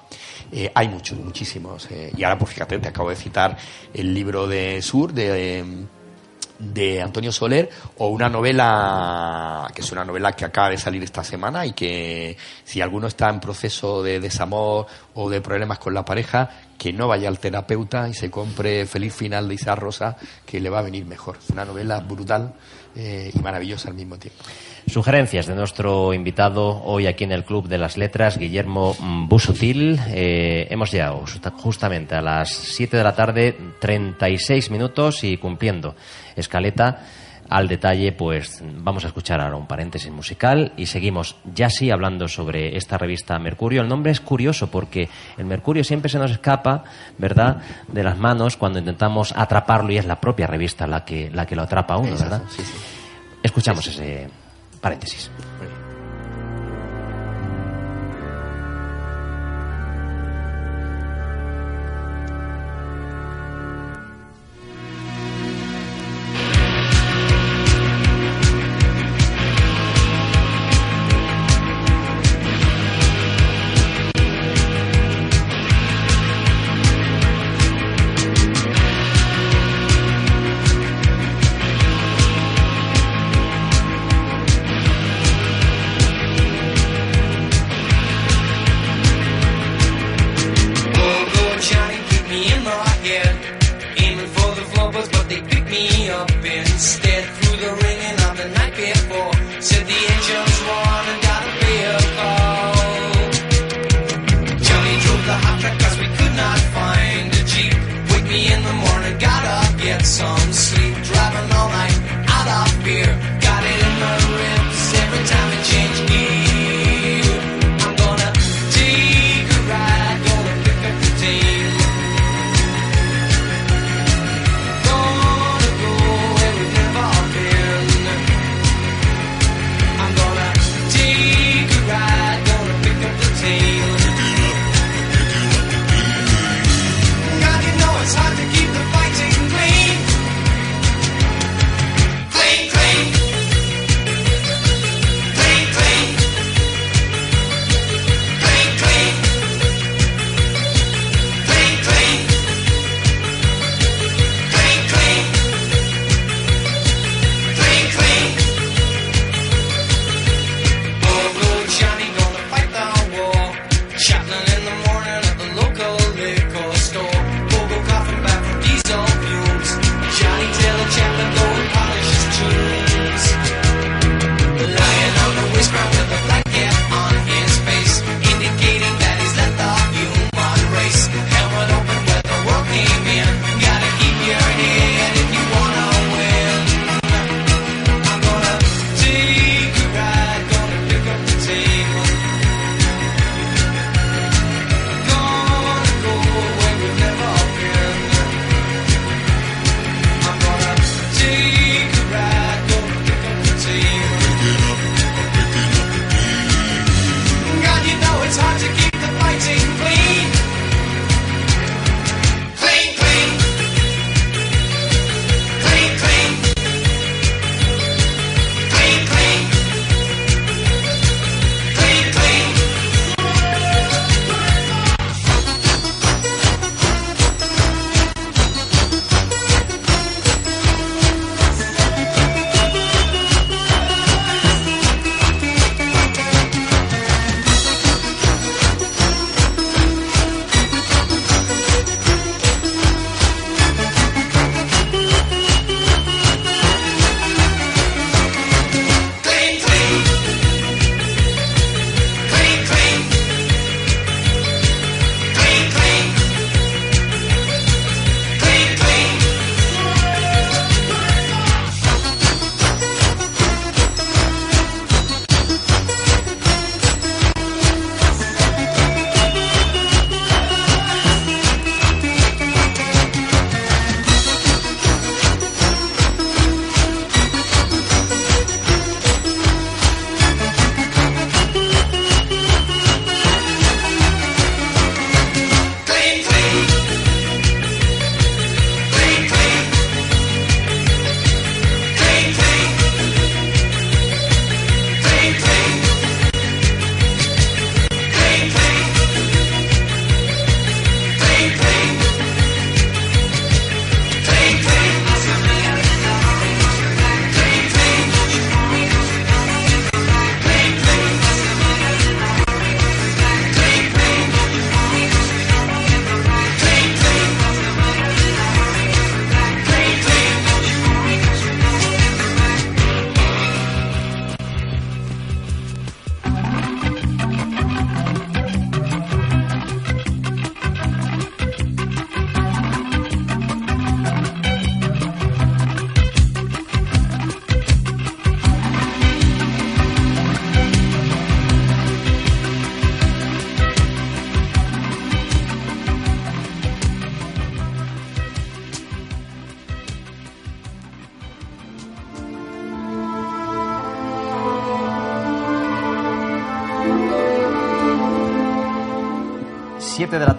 C: Eh, hay muchos, muchísimos. eh, y ahora, pues fíjate, te acabo de citar el libro de Sur, de... de Antonio Soler o una novela que es una novela que acaba de salir esta semana y que si alguno está en proceso de desamor o de problemas con la pareja que no vaya al terapeuta y se compre Feliz Final de Isa Rosa que le va a venir mejor. Es una novela brutal eh, y maravillosa al mismo tiempo.
B: Sugerencias de nuestro invitado hoy aquí en el Club de las Letras, Guillermo Busutil. Eh, hemos llegado justa- justamente a las 7 de la tarde, 36 minutos y cumpliendo escaleta al detalle, pues vamos a escuchar ahora un paréntesis musical y seguimos ya sí hablando sobre esta revista Mercurio. El nombre es curioso porque el Mercurio siempre se nos escapa, ¿verdad?, de las manos cuando intentamos atraparlo y es la propia revista la que, la que lo atrapa a uno,
C: Exacto,
B: ¿verdad?
C: sí, sí.
B: Escuchamos ese paréntesis.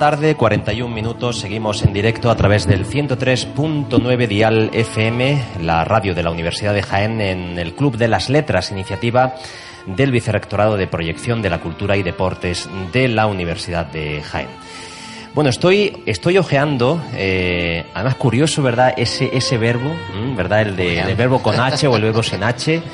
B: Tarde, 41 minutos, seguimos en directo a través del 103.9 Dial FM, la radio de la Universidad de Jaén, en el Club de las Letras, iniciativa del Vicerrectorado de Proyección de la Cultura y Deportes de la Universidad de Jaén. Bueno, estoy, estoy ojeando, eh, además curioso, ¿verdad? Ese, ese verbo. ¿verdad? El, de, el verbo con H o el verbo sin H. (laughs)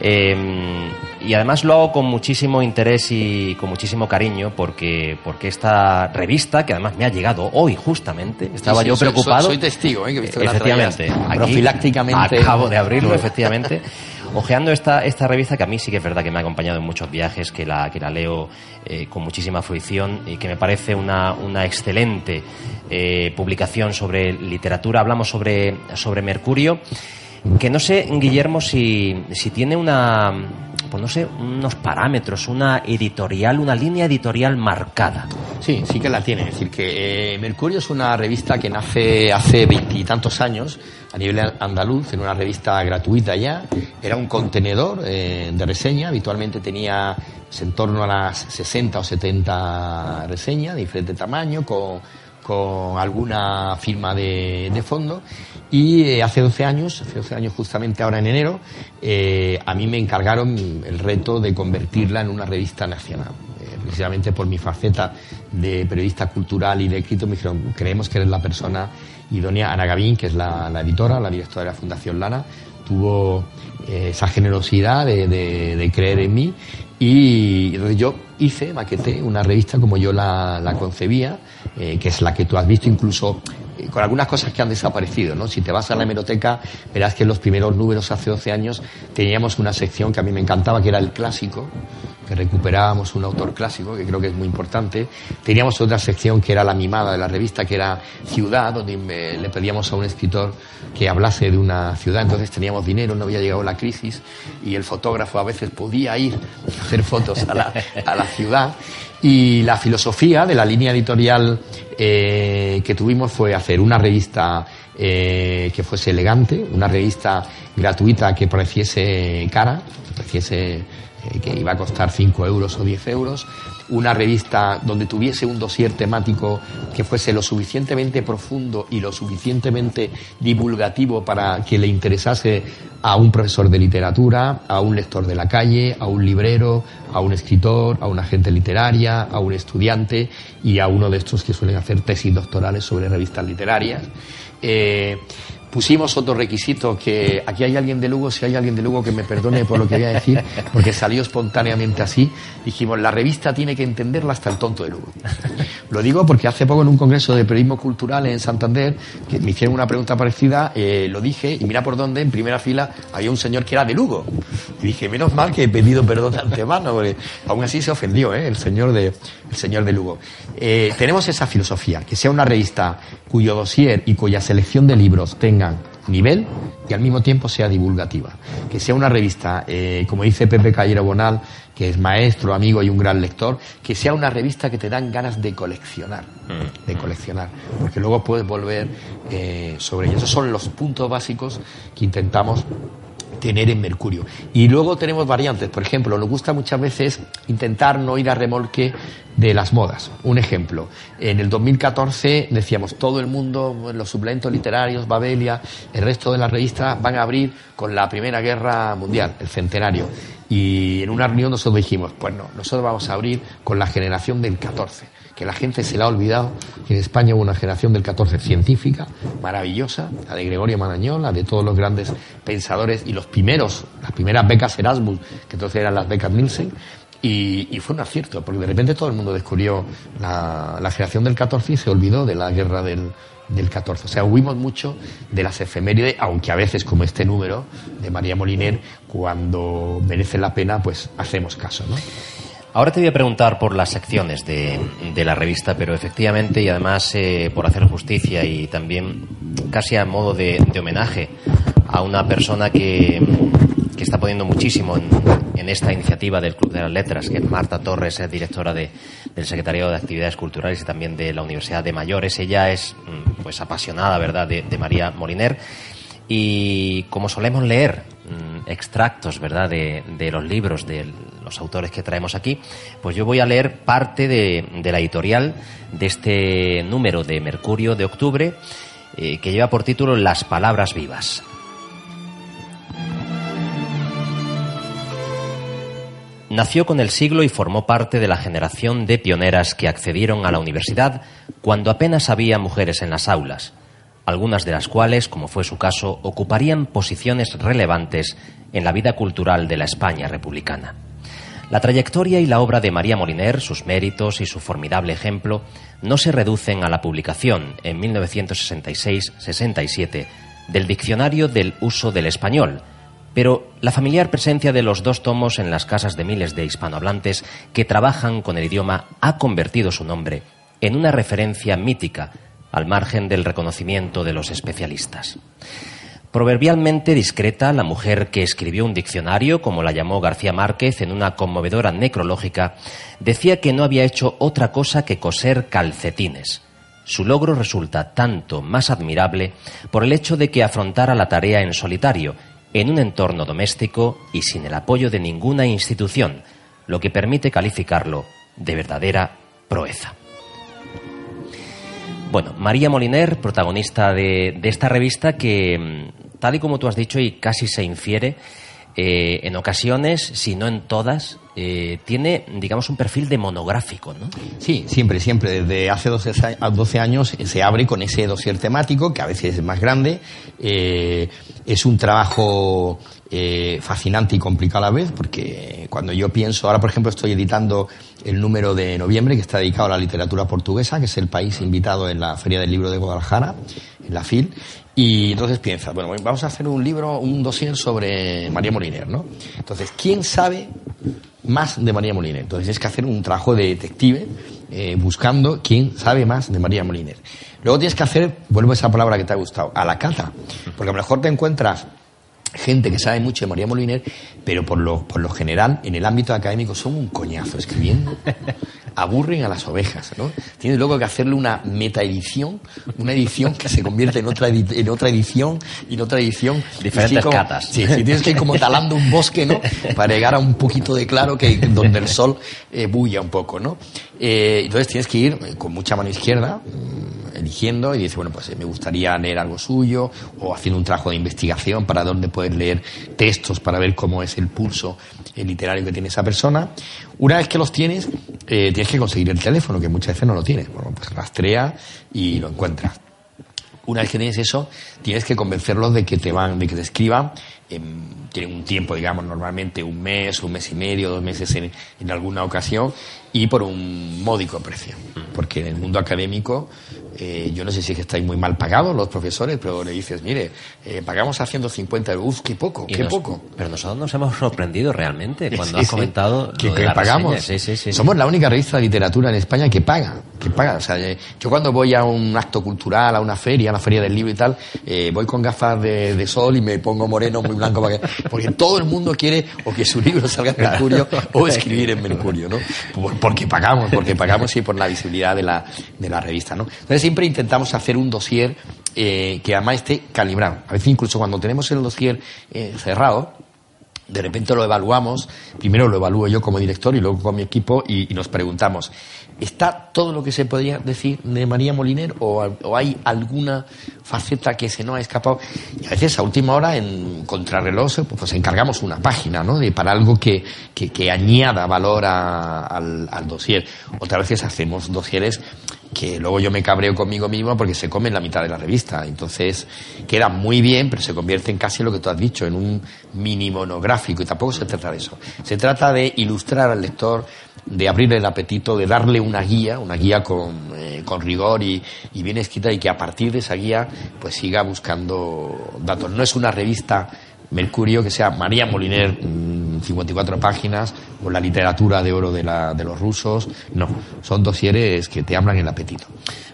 B: Eh, y además lo hago con muchísimo interés y con muchísimo cariño porque, porque esta revista, que además me ha llegado hoy justamente, estaba
C: Sí, sí,
B: yo
C: soy-
B: preocupado.
C: soy- soy testigo, ¿eh? que he visto que la
B: efectivamente.
C: traías
B: aquí
C: profilácticamente.
B: Acabo de abrirlo, (laughs) efectivamente. Ojeando esta, esta revista que a mí sí que es verdad que me ha acompañado en muchos viajes, que la, que la leo eh, con muchísima fruición y que me parece una, una excelente eh, publicación sobre literatura. Hablamos sobre, sobre Mercurio, que no sé, Guillermo, si, si tiene una, pues no sé, unos parámetros, una editorial, una línea editorial marcada.
C: Sí, sí que la tiene. Es decir, que eh, Mercurio es una revista que nace hace veintitantos años a nivel andaluz, en una revista gratuita ya. Era un contenedor eh, de reseña, habitualmente tenía pues, en torno a las 60 o 70 reseñas de diferente tamaño, con, con alguna firma de, fondo. Y eh, hace 12 años, hace 12 años justamente ahora en enero, eh, a mí me encargaron el reto de convertirla en una revista nacional eh, precisamente por mi faceta de periodista cultural y de escrito, me dijeron, creemos que eres la persona idónea. Ana Gavín, que es la, editora, la directora de la Fundación Lana, tuvo esa generosidad de creer en mí y yo hice, maqueté una revista como yo la, la concebía, eh, que es la que tú has visto incluso eh, con algunas cosas que han desaparecido, ¿no? Si te vas a la hemeroteca, verás que en los primeros números hace 12 años teníamos una sección que a mí me encantaba, que era el clásico, que recuperábamos un autor clásico, que creo que es muy importante. Teníamos otra sección que era la mimada de la revista, que era Ciudad, donde le pedíamos a un escritor que hablase de una ciudad. Entonces teníamos dinero, no había llegado la crisis, y el fotógrafo a veces podía ir a hacer fotos a la, a la ciudad. Y la filosofía de la línea editorial eh, que tuvimos fue hacer una revista eh, que fuese elegante, una revista gratuita que pareciese cara, pareciese que iba a costar 5 euros o 10 euros, una revista donde tuviese un dossier temático que fuese lo suficientemente profundo y lo suficientemente divulgativo para que le interesase a un profesor de literatura, a un lector de la calle, a un librero, a un escritor, a una agente literaria, a un estudiante y a uno de estos que suelen hacer tesis doctorales sobre revistas literarias. Eh, pusimos otro requisito que aquí hay alguien de Lugo, si hay alguien de Lugo que me perdone por lo que voy a decir, porque salió espontáneamente así, dijimos, la revista tiene que entenderla hasta el tonto de Lugo. Lo digo porque hace poco en un congreso de periodismo cultural en Santander, que me hicieron una pregunta parecida, eh, lo dije, y mira por dónde, en primera fila había un señor que era de Lugo. Y dije, menos mal que he pedido perdón de antemano, porque aún así se ofendió, ¿eh? el señor de, el señor de Lugo. Eh, tenemos esa filosofía, que sea una revista cuyo dossier y cuya selección de libros tengan nivel y al mismo tiempo sea divulgativa. Que sea una revista, eh, como dice Pepe Callero Bonal, que es maestro, amigo y un gran lector, que sea una revista que te dan ganas de coleccionar, de coleccionar, porque luego puedes volver eh, sobre ello. Esos son los puntos básicos que intentamos tener en Mercurio. Y luego tenemos variantes. Por ejemplo, nos gusta muchas veces intentar no ir a remolque de las modas. Un ejemplo, en el 2014 decíamos todo el mundo, los suplementos literarios, Babelia, el resto de las revistas van a abrir con la Primera Guerra Mundial, el centenario. Y en una reunión nosotros dijimos, pues no, nosotros vamos a abrir con la generación del 14 que la gente se le ha olvidado que en España hubo una generación del 14 científica, maravillosa, la de Gregorio Marañón, la de todos los grandes pensadores y los primeros, las primeras becas Erasmus, que entonces eran las becas Nielsen, y, y fue un acierto, porque de repente todo el mundo descubrió la, la generación del 14 y se olvidó de la guerra del, del 14. O sea, huimos mucho de las efemérides, aunque a veces, como este número de María Moliner, cuando merece la pena, pues hacemos caso, ¿no?
B: Ahora te voy a preguntar por las secciones de, de la revista, pero efectivamente, y además eh, por hacer justicia y también casi a modo de, de homenaje a una persona que, que está poniendo muchísimo en, esta iniciativa del Club de las Letras, que es Marta Torres, es directora de, del Secretariado de Actividades Culturales y también de la Universidad de Mayores. Ella es mm, pues apasionada, ¿verdad?, de, de María Moliner. Y como solemos leer mm, extractos, ¿verdad?, de, de los libros de los autores que traemos aquí, pues yo voy a leer parte de, la editorial de este número de Mercurio de octubre, eh, que lleva por título Las Palabras Vivas. Nació con el siglo y formó parte de la generación de pioneras que accedieron a la universidad cuando apenas había mujeres en las aulas, algunas de las cuales, como fue su caso, ocuparían posiciones relevantes en la vida cultural de la España republicana. La trayectoria y la obra de María Moliner, sus méritos y su formidable ejemplo, no se reducen a la publicación en 1966-67 del Diccionario del Uso del Español, pero la familiar presencia de los dos tomos en las casas de miles de hispanohablantes que trabajan con el idioma ha convertido su nombre en una referencia mítica al margen del reconocimiento de los especialistas. Proverbialmente discreta, la mujer que escribió un diccionario, como la llamó García Márquez en una conmovedora necrológica, decía que no había hecho otra cosa que coser calcetines. Su logro resulta tanto más admirable por el hecho de que afrontara la tarea en solitario, en un entorno doméstico y sin el apoyo de ninguna institución, lo que permite calificarlo de verdadera proeza. Bueno, María Moliner, protagonista de, de esta revista que, mm, tal y como tú has dicho y casi se infiere, eh, en ocasiones, si no en todas, eh, tiene, digamos, un perfil de monográfico, ¿no?
C: Sí, siempre, siempre. Desde hace 12, a- 12 años se abre con ese dossier temático, que a veces es más grande. Eh, es un trabajo eh, fascinante y complicado a la vez, porque cuando yo pienso, ahora por ejemplo estoy editando el número de noviembre, que está dedicado a la literatura portuguesa, que es el país invitado en la Feria del Libro de Guadalajara, en la FIL. Y entonces piensas, bueno, vamos a hacer un libro, un dossier sobre María Moliner, ¿no? Entonces, ¿quién sabe más de María Moliner? Entonces, es que hacer un trabajo de detective eh, buscando quién sabe más de María Moliner. Luego tienes que hacer, vuelvo a esa palabra que te ha gustado, a la cata. Porque a lo mejor te encuentras gente que sabe mucho de María Moliner, pero por lo, por lo general, en el ámbito académico, son un coñazo escribiendo. Aburren a las ovejas, ¿no? Tienes luego que hacerle una metaedición, una edición que se convierte en otra, edi- en otra edición y en otra edición.
B: Diferentes
C: como-
B: catas.
C: Sí, sí, tienes que ir como talando un bosque, ¿no? Para llegar a un poquito de claro que donde el sol eh, bulla un poco, ¿no? Eh, entonces tienes que ir eh, con mucha mano izquierda, mm, eligiendo y dices, bueno, pues eh, me gustaría leer algo suyo o haciendo un trabajo de investigación para dónde poder leer textos para ver cómo es el pulso eh, literario que tiene esa persona. Una vez que los tienes, eh, tienes que conseguir el teléfono, que muchas veces no lo tienes. Bueno, pues rastrea y lo encuentras. Una vez que tienes eso, tienes que convencerlos de que te van, de que te escriban. Tienen un tiempo, digamos, normalmente un mes, un mes y medio, dos meses en, en alguna ocasión y por un módico precio. Porque en el mundo académico, eh, yo no sé si es que estáis muy mal pagados los profesores, pero le dices, mire, eh, pagamos a 150 euros, uf, qué poco, qué
B: nos-
C: poco.
B: Pero nosotros nos hemos sorprendido realmente (laughs) cuando
C: Sí,
B: has
C: sí.
B: comentado
C: que,
B: lo de
C: que
B: la
C: pagamos.
B: Sí.
C: Somos la única revista de literatura en España que paga, que paga. O sea, eh, yo cuando voy a un acto cultural, a una feria, a la feria del libro y tal, eh, voy con gafas de, de sol y me pongo moreno, muy blanco, para que- porque todo el mundo quiere o que su libro salga en Mercurio o escribir en Mercurio, ¿no? Por- Porque pagamos, porque pagamos y por la visibilidad de la, de la revista, ¿no? Entonces siempre intentamos hacer un dossier eh, que además esté calibrado. A veces incluso cuando tenemos el dossier eh, cerrado, de repente lo evaluamos, primero lo evalúo yo como director y luego con mi equipo y, y nos preguntamos, ¿está todo lo que se podría decir de María Moliner o, hay alguna faceta que se nos ha escapado? Y a veces a última hora en contrarreloj pues, pues encargamos una página, ¿no? De, para algo que, que, añada valor al, al dossier. Otras veces hacemos dosieres que luego yo me cabreo conmigo mismo porque se comen la mitad de la revista. Entonces queda muy bien, pero se convierte en casi lo que tú has dicho, en un mini monográfico. Y tampoco se trata de eso. Se trata de ilustrar al lector, de abrirle el apetito, de darle una guía, una guía con, eh, con rigor y, y bien escrita y que a partir de esa guía pues siga buscando datos. No es una revista Mercurio que sea María Moliner, mm, 54 páginas, o la literatura de oro de, la, de los rusos. No, son dosieres que te hablan el apetito.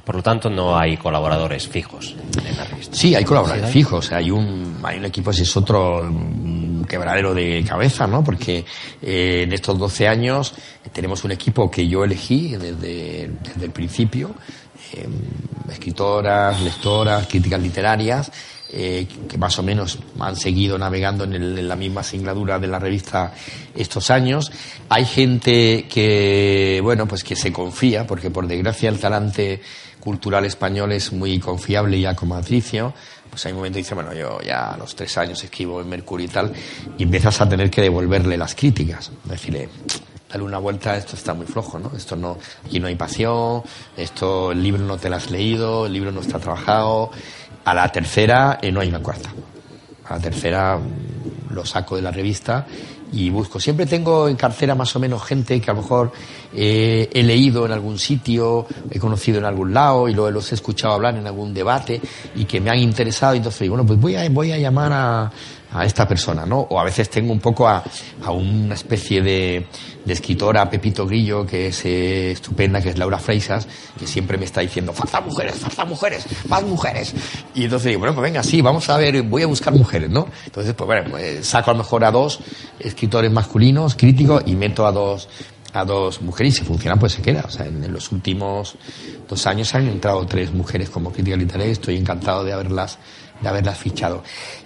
B: Por lo tanto, no hay colaboradores fijos en la revista.
C: Sí, hay colaboradores fijos, hay un, hay un equipo, ese es otro mm, quebradero de cabeza, ¿no? Porque eh, en estos 12 años tenemos un equipo que yo elegí desde, desde el principio, eh, escritoras, lectoras, críticas literarias, eh, que más o menos han seguido navegando en, el- en la misma singladura de la revista estos años. Hay gente que, bueno, pues que se confía, porque por desgracia el talante cultural español es muy confiable y acomodaticio. Pues hay un momento que dice, bueno, yo ya a los tres años escribo en Mercurio y tal, y empiezas a tener que devolverle las críticas. Decirle, dale una vuelta, esto está muy flojo, ¿no? Esto no, aquí no hay pasión, esto, el libro no te lo has leído, el libro no está trabajado. A la tercera, eh, no hay una cuarta. A la tercera mm, lo saco de la revista y busco. Siempre tengo en cartera más o menos gente que a lo mejor eh, he leído en algún sitio, he conocido en algún lado y luego los he escuchado hablar en algún debate y que me han interesado. Entonces bueno, pues voy a, voy a llamar a, a esta persona, ¿no? O a veces tengo un poco a, a una especie de, de escritora, Pepito Grillo, que es eh, estupenda, que es Laura Freisas, que siempre me está diciendo, falta mujeres, falta mujeres, más mujeres. Y entonces digo, bueno, pues venga, sí, vamos a ver, voy a buscar mujeres, ¿no? Entonces, pues bueno, pues, saco a lo mejor a dos escritores masculinos, críticos, y meto a dos a dos mujeres y si funciona pues se queda. O sea, en, en los últimos dos años han entrado tres mujeres como crítica literaria estoy encantado de haberlas de haberlas fichado.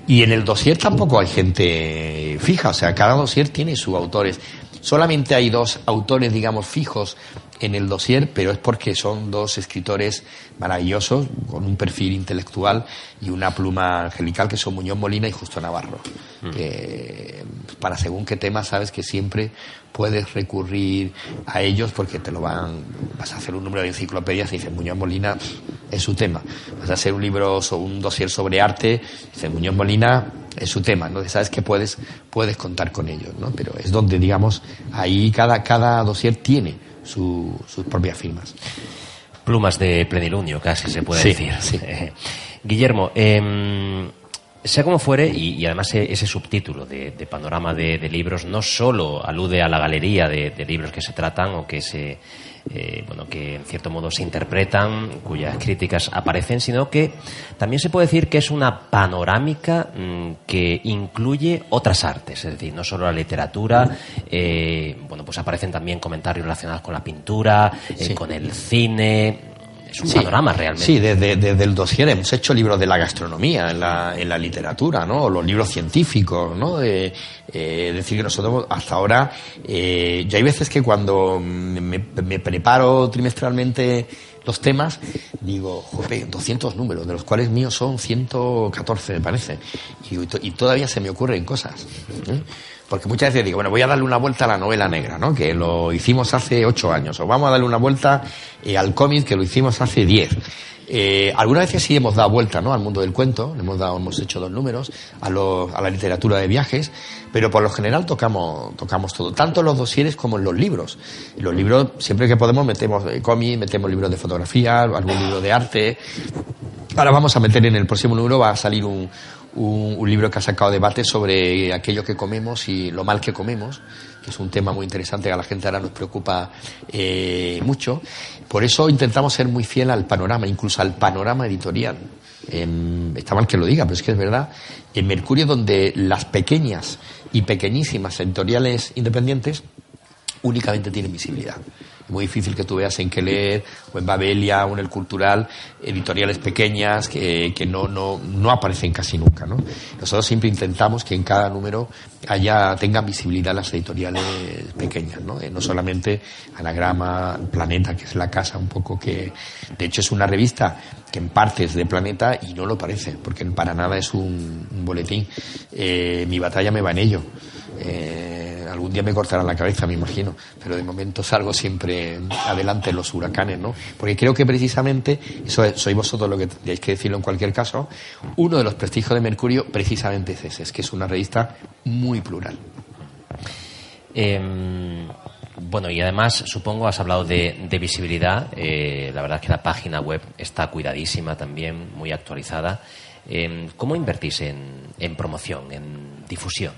C: Y en el dossier tampoco hay gente fija, o sea, cada dossier tiene sus autores. Solamente hay dos autores, digamos, fijos en el dossier, pero es porque son dos escritores maravillosos, con un perfil intelectual y una pluma angelical, que son Muñoz Molina y Justo Navarro. Que, para según qué tema sabes que siempre puedes recurrir a ellos porque te lo van, vas a hacer un número de enciclopedias y dices Muñoz Molina es su tema. Vas a hacer un libro o un dossier sobre arte, dices Muñoz Molina es su tema, ¿no? Sabes que puedes, puedes contar con ellos, ¿no? Pero es donde, digamos, ahí cada, cada dossier tiene su- sus propias firmas.
B: Plumas de plenilunio, casi se puede
C: Sí,
B: decir.
C: sí.
B: Eh, (laughs) Guillermo, em, sea como fuere, y, y además e- ese subtítulo de, de panorama de, de libros no solo alude a la galería de, de libros que se tratan o que se eh, bueno que en cierto modo se interpretan, cuyas críticas aparecen, sino que también se puede decir que es una panorámica mm, que incluye otras artes, es decir, no solo la literatura, eh, bueno pues aparecen también comentarios relacionados con la pintura, eh,
C: Sí.
B: con el cine. Es un
C: Sí.
B: panorama realmente.
C: Sí, desde, desde el dossier hemos hecho libros de la gastronomía en la, en la literatura, ¿no? O los libros científicos, ¿no? Eh, eh, decir, que nosotros hasta ahora, eh, yo hay veces que cuando me, me preparo trimestralmente los temas, digo, jope, 200 números, de los cuales míos son 114, me parece. Y, y todavía se me ocurren cosas. ¿eh? Porque muchas veces digo, bueno, voy a darle una vuelta a la novela negra, ¿no? Que lo hicimos hace ocho años. O vamos a darle una vuelta eh, al cómic que lo hicimos hace diez. Eh, algunas veces sí hemos dado vuelta ¿no? al mundo del cuento, hemos, dado, hemos hecho dos números, a, la literatura de viajes, pero por lo general tocamos, tocamos todo, tanto en los dosieres como en los libros. En los libros, siempre que podemos, metemos eh, cómic, metemos libros de fotografía, algún libro de arte. Ahora vamos a meter en el próximo número, va a salir un, un, libro que ha sacado debate sobre aquello que comemos y lo mal que comemos, que es un tema muy interesante que a la gente ahora nos preocupa eh, mucho. Por eso intentamos ser muy fiel al panorama, incluso al panorama editorial. Em, está mal que lo diga, pero es que es verdad. En Mercurio, donde las pequeñas y pequeñísimas editoriales independientes únicamente tienen visibilidad. Muy difícil que tú veas en que leer o en Babelia o en el Cultural editoriales pequeñas que, que no, no, no aparecen casi nunca. ¿no? Nosotros siempre intentamos que en cada número haya, tengan visibilidad las editoriales pequeñas, ¿no? Eh, no solamente Anagrama, Planeta, que es la casa un poco que, de hecho es una revista que en parte es de Planeta y no lo parece, porque para nada es un, un boletín. Eh, mi batalla me va en ello. Eh, algún día me cortarán la cabeza, me imagino, pero de momento salgo siempre adelante en los huracanes, ¿no? Porque creo que precisamente, eso es- sois vosotros lo que tendríais que decirlo en cualquier caso, uno de los prestigios de Mercurio precisamente es ese, es que es una revista muy plural.
B: Em, bueno, y además, supongo, has hablado de, de visibilidad. eh, la verdad es que la página web está cuidadísima también, muy actualizada. Em, ¿Cómo invertís en, en promoción, en difusión?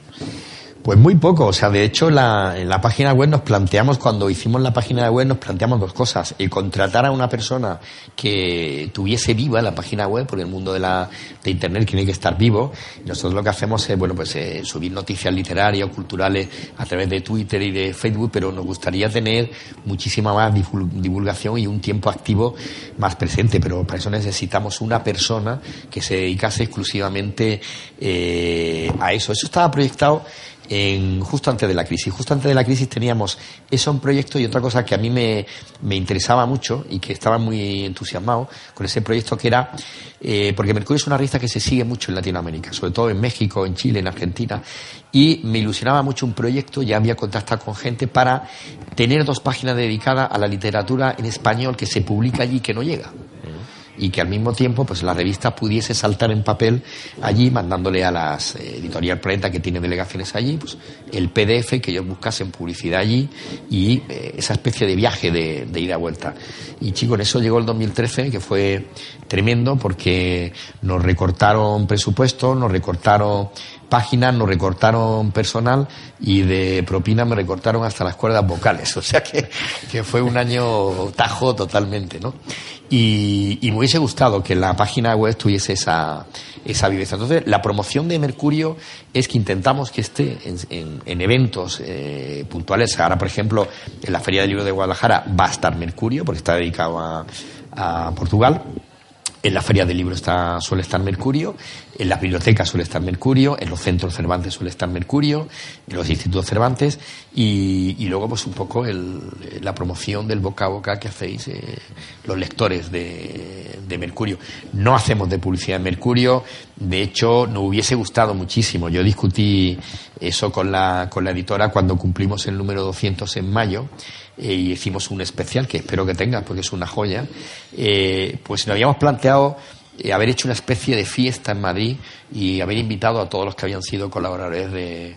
C: Pues muy poco, o sea, de hecho la, en la página web nos planteamos, cuando hicimos la página web nos planteamos dos cosas, el contratar a una persona que tuviese viva la página web, porque el mundo de, la, de Internet tiene que estar vivo, nosotros lo que hacemos es, bueno, pues eh, subir noticias literarias o culturales a través de Twitter y de Facebook, pero nos gustaría tener muchísima más divul- divulgación y un tiempo activo más presente, pero para eso necesitamos una persona que se dedicase exclusivamente eh, a eso. Eso estaba proyectado en, justo antes de la crisis. Justo antes de la crisis teníamos eso un proyecto y otra cosa que a mí me, me interesaba mucho y que estaba muy entusiasmado con ese proyecto que era, eh, porque Mercurio es una revista que se sigue mucho en Latinoamérica, sobre todo en México, en Chile, en Argentina, y me ilusionaba mucho un proyecto, ya había contactado con gente para tener dos páginas dedicadas a la literatura en español que se publica allí y que no llega y que al mismo tiempo pues la revista pudiese saltar en papel allí mandándole a las eh, editorial Planeta que tiene delegaciones allí pues el PDF que ellos buscasen publicidad allí y eh, esa especie de viaje de, de ida vuelta y chico en eso llegó el 2013 que fue tremendo porque nos recortaron presupuesto nos recortaron páginas, nos recortaron personal y de propina me recortaron hasta las cuerdas vocales. (laughs) O sea que, que fue un año tajo totalmente, ¿no? Y, me hubiese gustado que la página web tuviese esa, esa viveza. Entonces, la promoción de Mercurio es que intentamos que esté en, en- en eventos eh, puntuales. Ahora, por ejemplo, en la Feria del Libro de Guadalajara va a estar Mercurio porque está dedicado a Portugal. En la feria del libro está, suele estar Mercurio, en las bibliotecas suele estar Mercurio, en los centros Cervantes suele estar Mercurio, en los institutos Cervantes y, luego pues un poco el- la promoción del boca a boca que hacéis eh, los lectores de, de Mercurio. No hacemos de publicidad en Mercurio, de hecho nos hubiese gustado muchísimo. Yo discutí eso con la, con la editora cuando cumplimos el número 200 en mayo y hicimos un especial que espero que tengas porque es una joya, eh, pues nos habíamos planteado eh, haber hecho una especie de fiesta en Madrid y haber invitado a todos los que habían sido colaboradores de,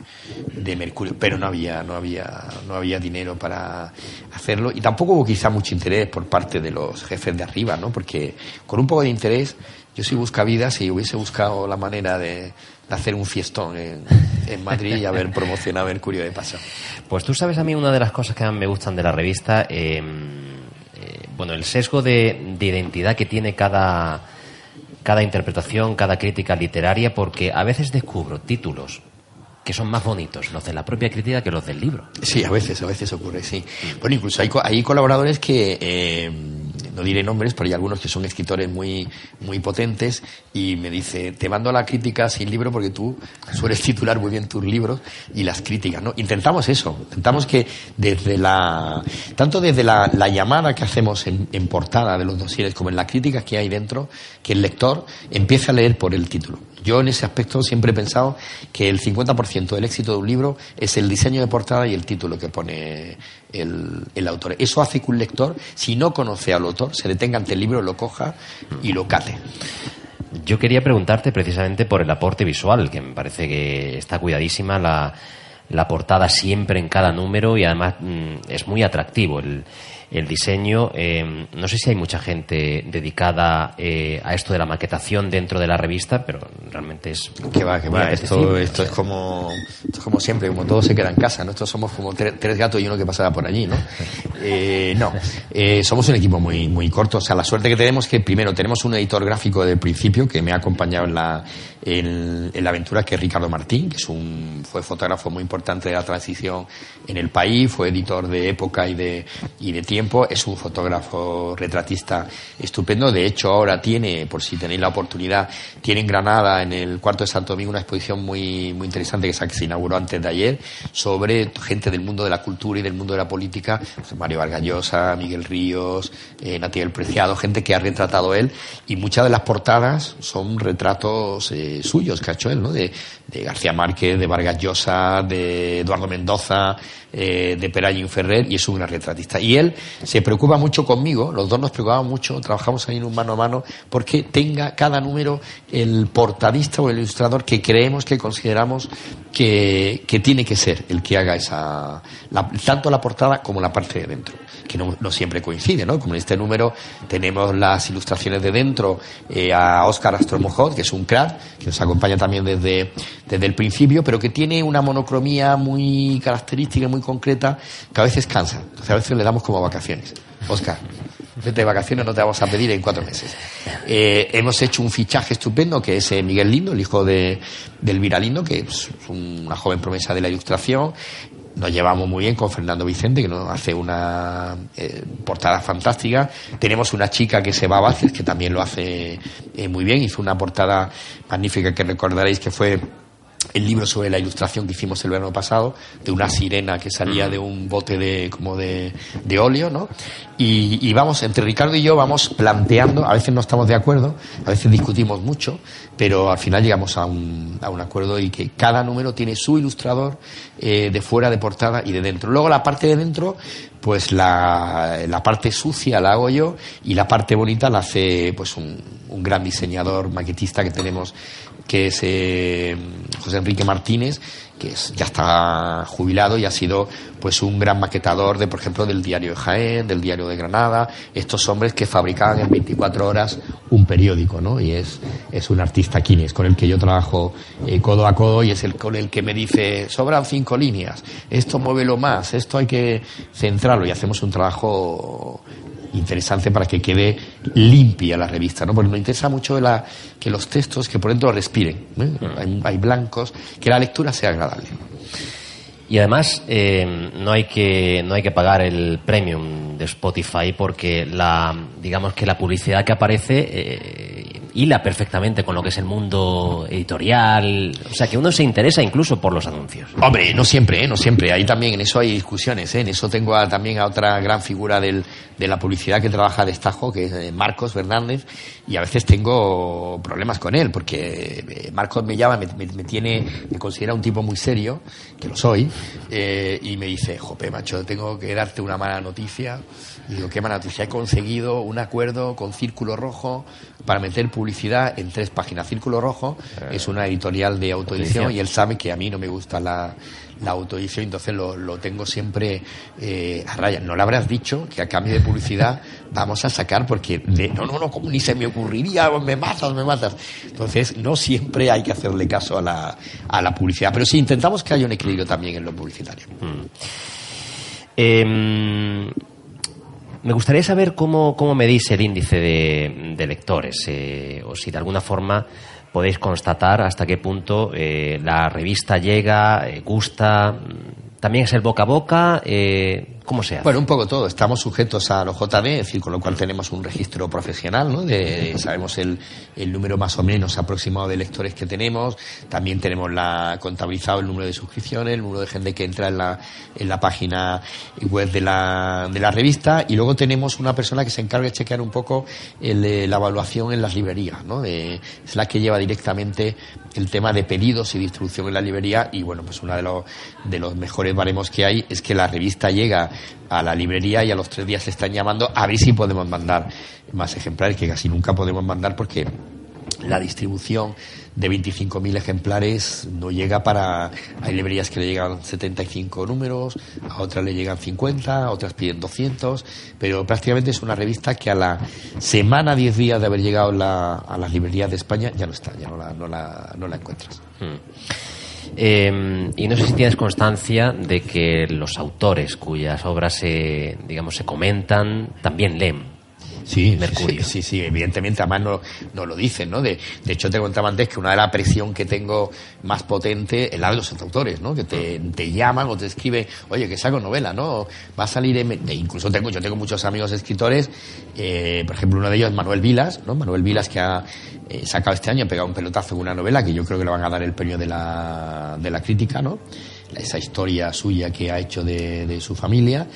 C: de Mercurio, pero no había, no había, no había dinero para hacerlo y tampoco hubo quizá mucho interés por parte de los jefes de arriba, ¿no? Porque con un poco de interés yo soy buscavidas y hubiese buscado la manera de, de hacer un fiestón en, en Madrid y haber promocionado Mercurio de paso.
B: Pues tú sabes a mí una de las cosas que más me gustan de la revista, eh, eh, bueno, el sesgo de, de identidad que tiene cada, cada interpretación, cada crítica literaria, porque a veces descubro títulos que son más bonitos los de la propia crítica que los del libro.
C: Sí, a veces, a veces ocurre, sí. Bueno, incluso hay, co- hay colaboradores que, eh, no diré nombres, pero hay algunos que son escritores muy, muy potentes y me dice, te mando la crítica sin libro porque tú sueles titular muy bien tus libros y las críticas, ¿no? Intentamos eso, intentamos que desde la, tanto desde la, la llamada que hacemos en, en portada de los dosieres como en la crítica que hay dentro, que el lector empiece a leer por el título. Yo en ese aspecto siempre he pensado que el 50% del éxito de un libro es el diseño de portada y el título que pone el, el autor. Eso hace que un lector, si no conoce al autor, se detenga ante el libro, lo coja y lo cate.
B: Yo quería preguntarte precisamente por el aporte visual, que me parece que está cuidadísima la, la portada siempre en cada número y además mm, es muy atractivo el, el diseño. Eh, no sé si hay mucha gente dedicada eh, a esto de la maquetación dentro de la revista, pero realmente es.
C: Que va, que va. Esto, es como, esto es como siempre, como todo se queda en casa. Nosotros somos como tre- tres gatos y uno que pasaba por allí, ¿no? Eh, no, Eh, somos un equipo muy, muy corto. O sea, la suerte que tenemos es que primero tenemos un editor gráfico del principio que me ha acompañado en la, en, en la aventura, que es Ricardo Martín, que es un, fue fotógrafo muy importante de la transición en el país, fue editor de época y de, y de tiempo, es un fotógrafo retratista estupendo. De hecho, ahora tiene, por si tenéis la oportunidad, tiene en Granada, en el cuarto de Santo Domingo, una exposición muy, muy interesante que se, inauguró antes de ayer sobre gente del mundo de la cultura y del mundo de la política, pues, Mario Vargas Llosa, Miguel Ríos, eh, Natiel Preciado, gente que ha retratado él y muchas de las portadas son retratos eh, suyos que ha hecho él, ¿no? De, García Márquez, de Vargas Llosa, de Eduardo Mendoza, eh, de Perallín Ferrer y es un gran retratista. Y él se preocupa mucho conmigo, los dos nos preocupamos mucho, trabajamos ahí en un mano a mano, porque tenga cada número el portadista o el ilustrador que creemos, que consideramos que, que tiene que ser el que haga esa, la- tanto la portada como la parte de dentro. Que no, no siempre coincide, ¿no? Como en este número tenemos las ilustraciones de dentro eh, a Óscar Astromojot, que es un crack, que nos acompaña también desde, desde el principio, pero que tiene una monocromía muy característica, muy concreta, que a veces cansa. Entonces a veces le damos como vacaciones. Óscar, vete de vacaciones, no te vamos a pedir en cuatro meses. Eh, hemos hecho un fichaje estupendo que es eh, Miguel Lindo, el hijo de, de Elvira Lindo, que es una joven promesa de la ilustración. Nos llevamos muy bien con Fernando Vicente, que nos hace una eh, portada fantástica. Tenemos una chica que se va a Vázquez, que también lo hace eh, muy bien. Hizo una portada magnífica que recordaréis que fue el libro sobre la ilustración que hicimos el verano pasado, de una sirena que salía de un bote de, como de, de óleo, ¿no? Y, y vamos, entre Ricardo y yo vamos planteando, a veces no estamos de acuerdo, a veces discutimos mucho, pero al final llegamos a un, a un acuerdo y que cada número tiene su ilustrador eh, de fuera de portada y de dentro. Luego la parte de dentro, pues la, la parte sucia la hago yo y la parte bonita la hace pues un, un gran diseñador maquetista que tenemos que es eh, José Enrique Martínez, que es, ya está jubilado y ha sido pues un gran maquetador de, por ejemplo, del diario de Jaén, del diario de Granada, estos hombres que fabricaban en 24 horas un periódico, ¿no? Y es, es un artista quines con el que yo trabajo eh, codo a codo y es el con el que me dice, sobran cinco líneas, esto muévelo más, esto hay que centrarlo y hacemos un trabajo interesante para que quede limpia la revista, ¿no? Porque nos interesa mucho la, que los textos que por dentro respiren, ¿eh? hay, hay blancos, que la lectura sea agradable.
B: Y además eh, no hay que no hay que pagar el premium de Spotify porque la digamos que la publicidad que aparece eh, hila perfectamente con lo que es el mundo editorial, o sea que uno se interesa incluso por los anuncios.
C: Hombre, no siempre, ¿eh? no siempre. Ahí también en eso hay discusiones. ¿eh? En eso tengo a- también a otra gran figura del, de la publicidad que trabaja a destajo, que es eh, Marcos Fernández, y a veces tengo problemas con él, porque Marcos me llama, me, me- tiene, me considera un tipo muy serio, que lo soy, y me dice, jope, macho, tengo que darte una mala noticia. Y digo, ¿qué noticia? He conseguido un acuerdo con Círculo Rojo para meter publicidad en tres páginas. Círculo Rojo es una editorial de autoedición y él sabe que a mí no me gusta la, la autoedición, entonces lo, lo tengo siempre eh, a raya. No le habrás dicho que a cambio de publicidad (laughs) vamos a sacar, porque de- no, no, no, como ni se me ocurriría, me matas, me matas. Entonces, no siempre hay que hacerle caso a la, a la publicidad, pero sí intentamos que haya un equilibrio también en lo publicitario.
B: Eh, me gustaría saber cómo, cómo medís el índice de, lectores, eh, o si de alguna forma podéis constatar hasta qué punto eh, la revista llega, eh, gusta, mm, también es el boca a boca, eh, ¿cómo se hace?
C: Bueno, un poco todo. Estamos sujetos a los JD, es decir, con lo cual tenemos un registro profesional, ¿no? De, sabemos el, el número más o menos aproximado de lectores que tenemos. También tenemos la, contabilizado el número de suscripciones, el número de gente que entra en la, en la página web de la, de la revista. Y luego tenemos una persona que se encarga de chequear un poco el, eh, la evaluación en las librerías, ¿no? De- es la que lleva directamente el tema de pedidos y distribución en la librería. Y bueno, pues uno de los, de los mejores baremos que hay es que la revista llega a la librería y a los tres días se están llamando a ver si podemos mandar más ejemplares, que casi nunca podemos mandar porque la distribución de 25.000 ejemplares no llega para... Hay librerías que le llegan 75 números, a otras le llegan 50, a otras piden 200, pero prácticamente es una revista que a la semana, 10 días de haber llegado la- a las librerías de España ya no está, ya no la, no la, no la encuentras.
B: Eh, y no sé si tienes constancia de que los autores cuyas obras se, digamos, se comentan también leen.
C: Sí,
B: Mercurio.
C: Sí, sí, sí, evidentemente, además no, no lo dicen, ¿no? De, de hecho, te contaba antes que una de las presión que tengo más potente es la de los autores, ¿no? Que te, te llaman o te escriben, oye, que saco novela, ¿no? Va a salir en... e incluso tengo, yo tengo muchos amigos escritores, eh, por ejemplo, uno de ellos es Manuel Vilas, ¿no? Manuel Vilas que ha eh, sacado este año, ha pegado un pelotazo con una novela que yo creo que le van a dar el premio de la, de la crítica, ¿no? Esa historia suya que ha hecho de, de su familia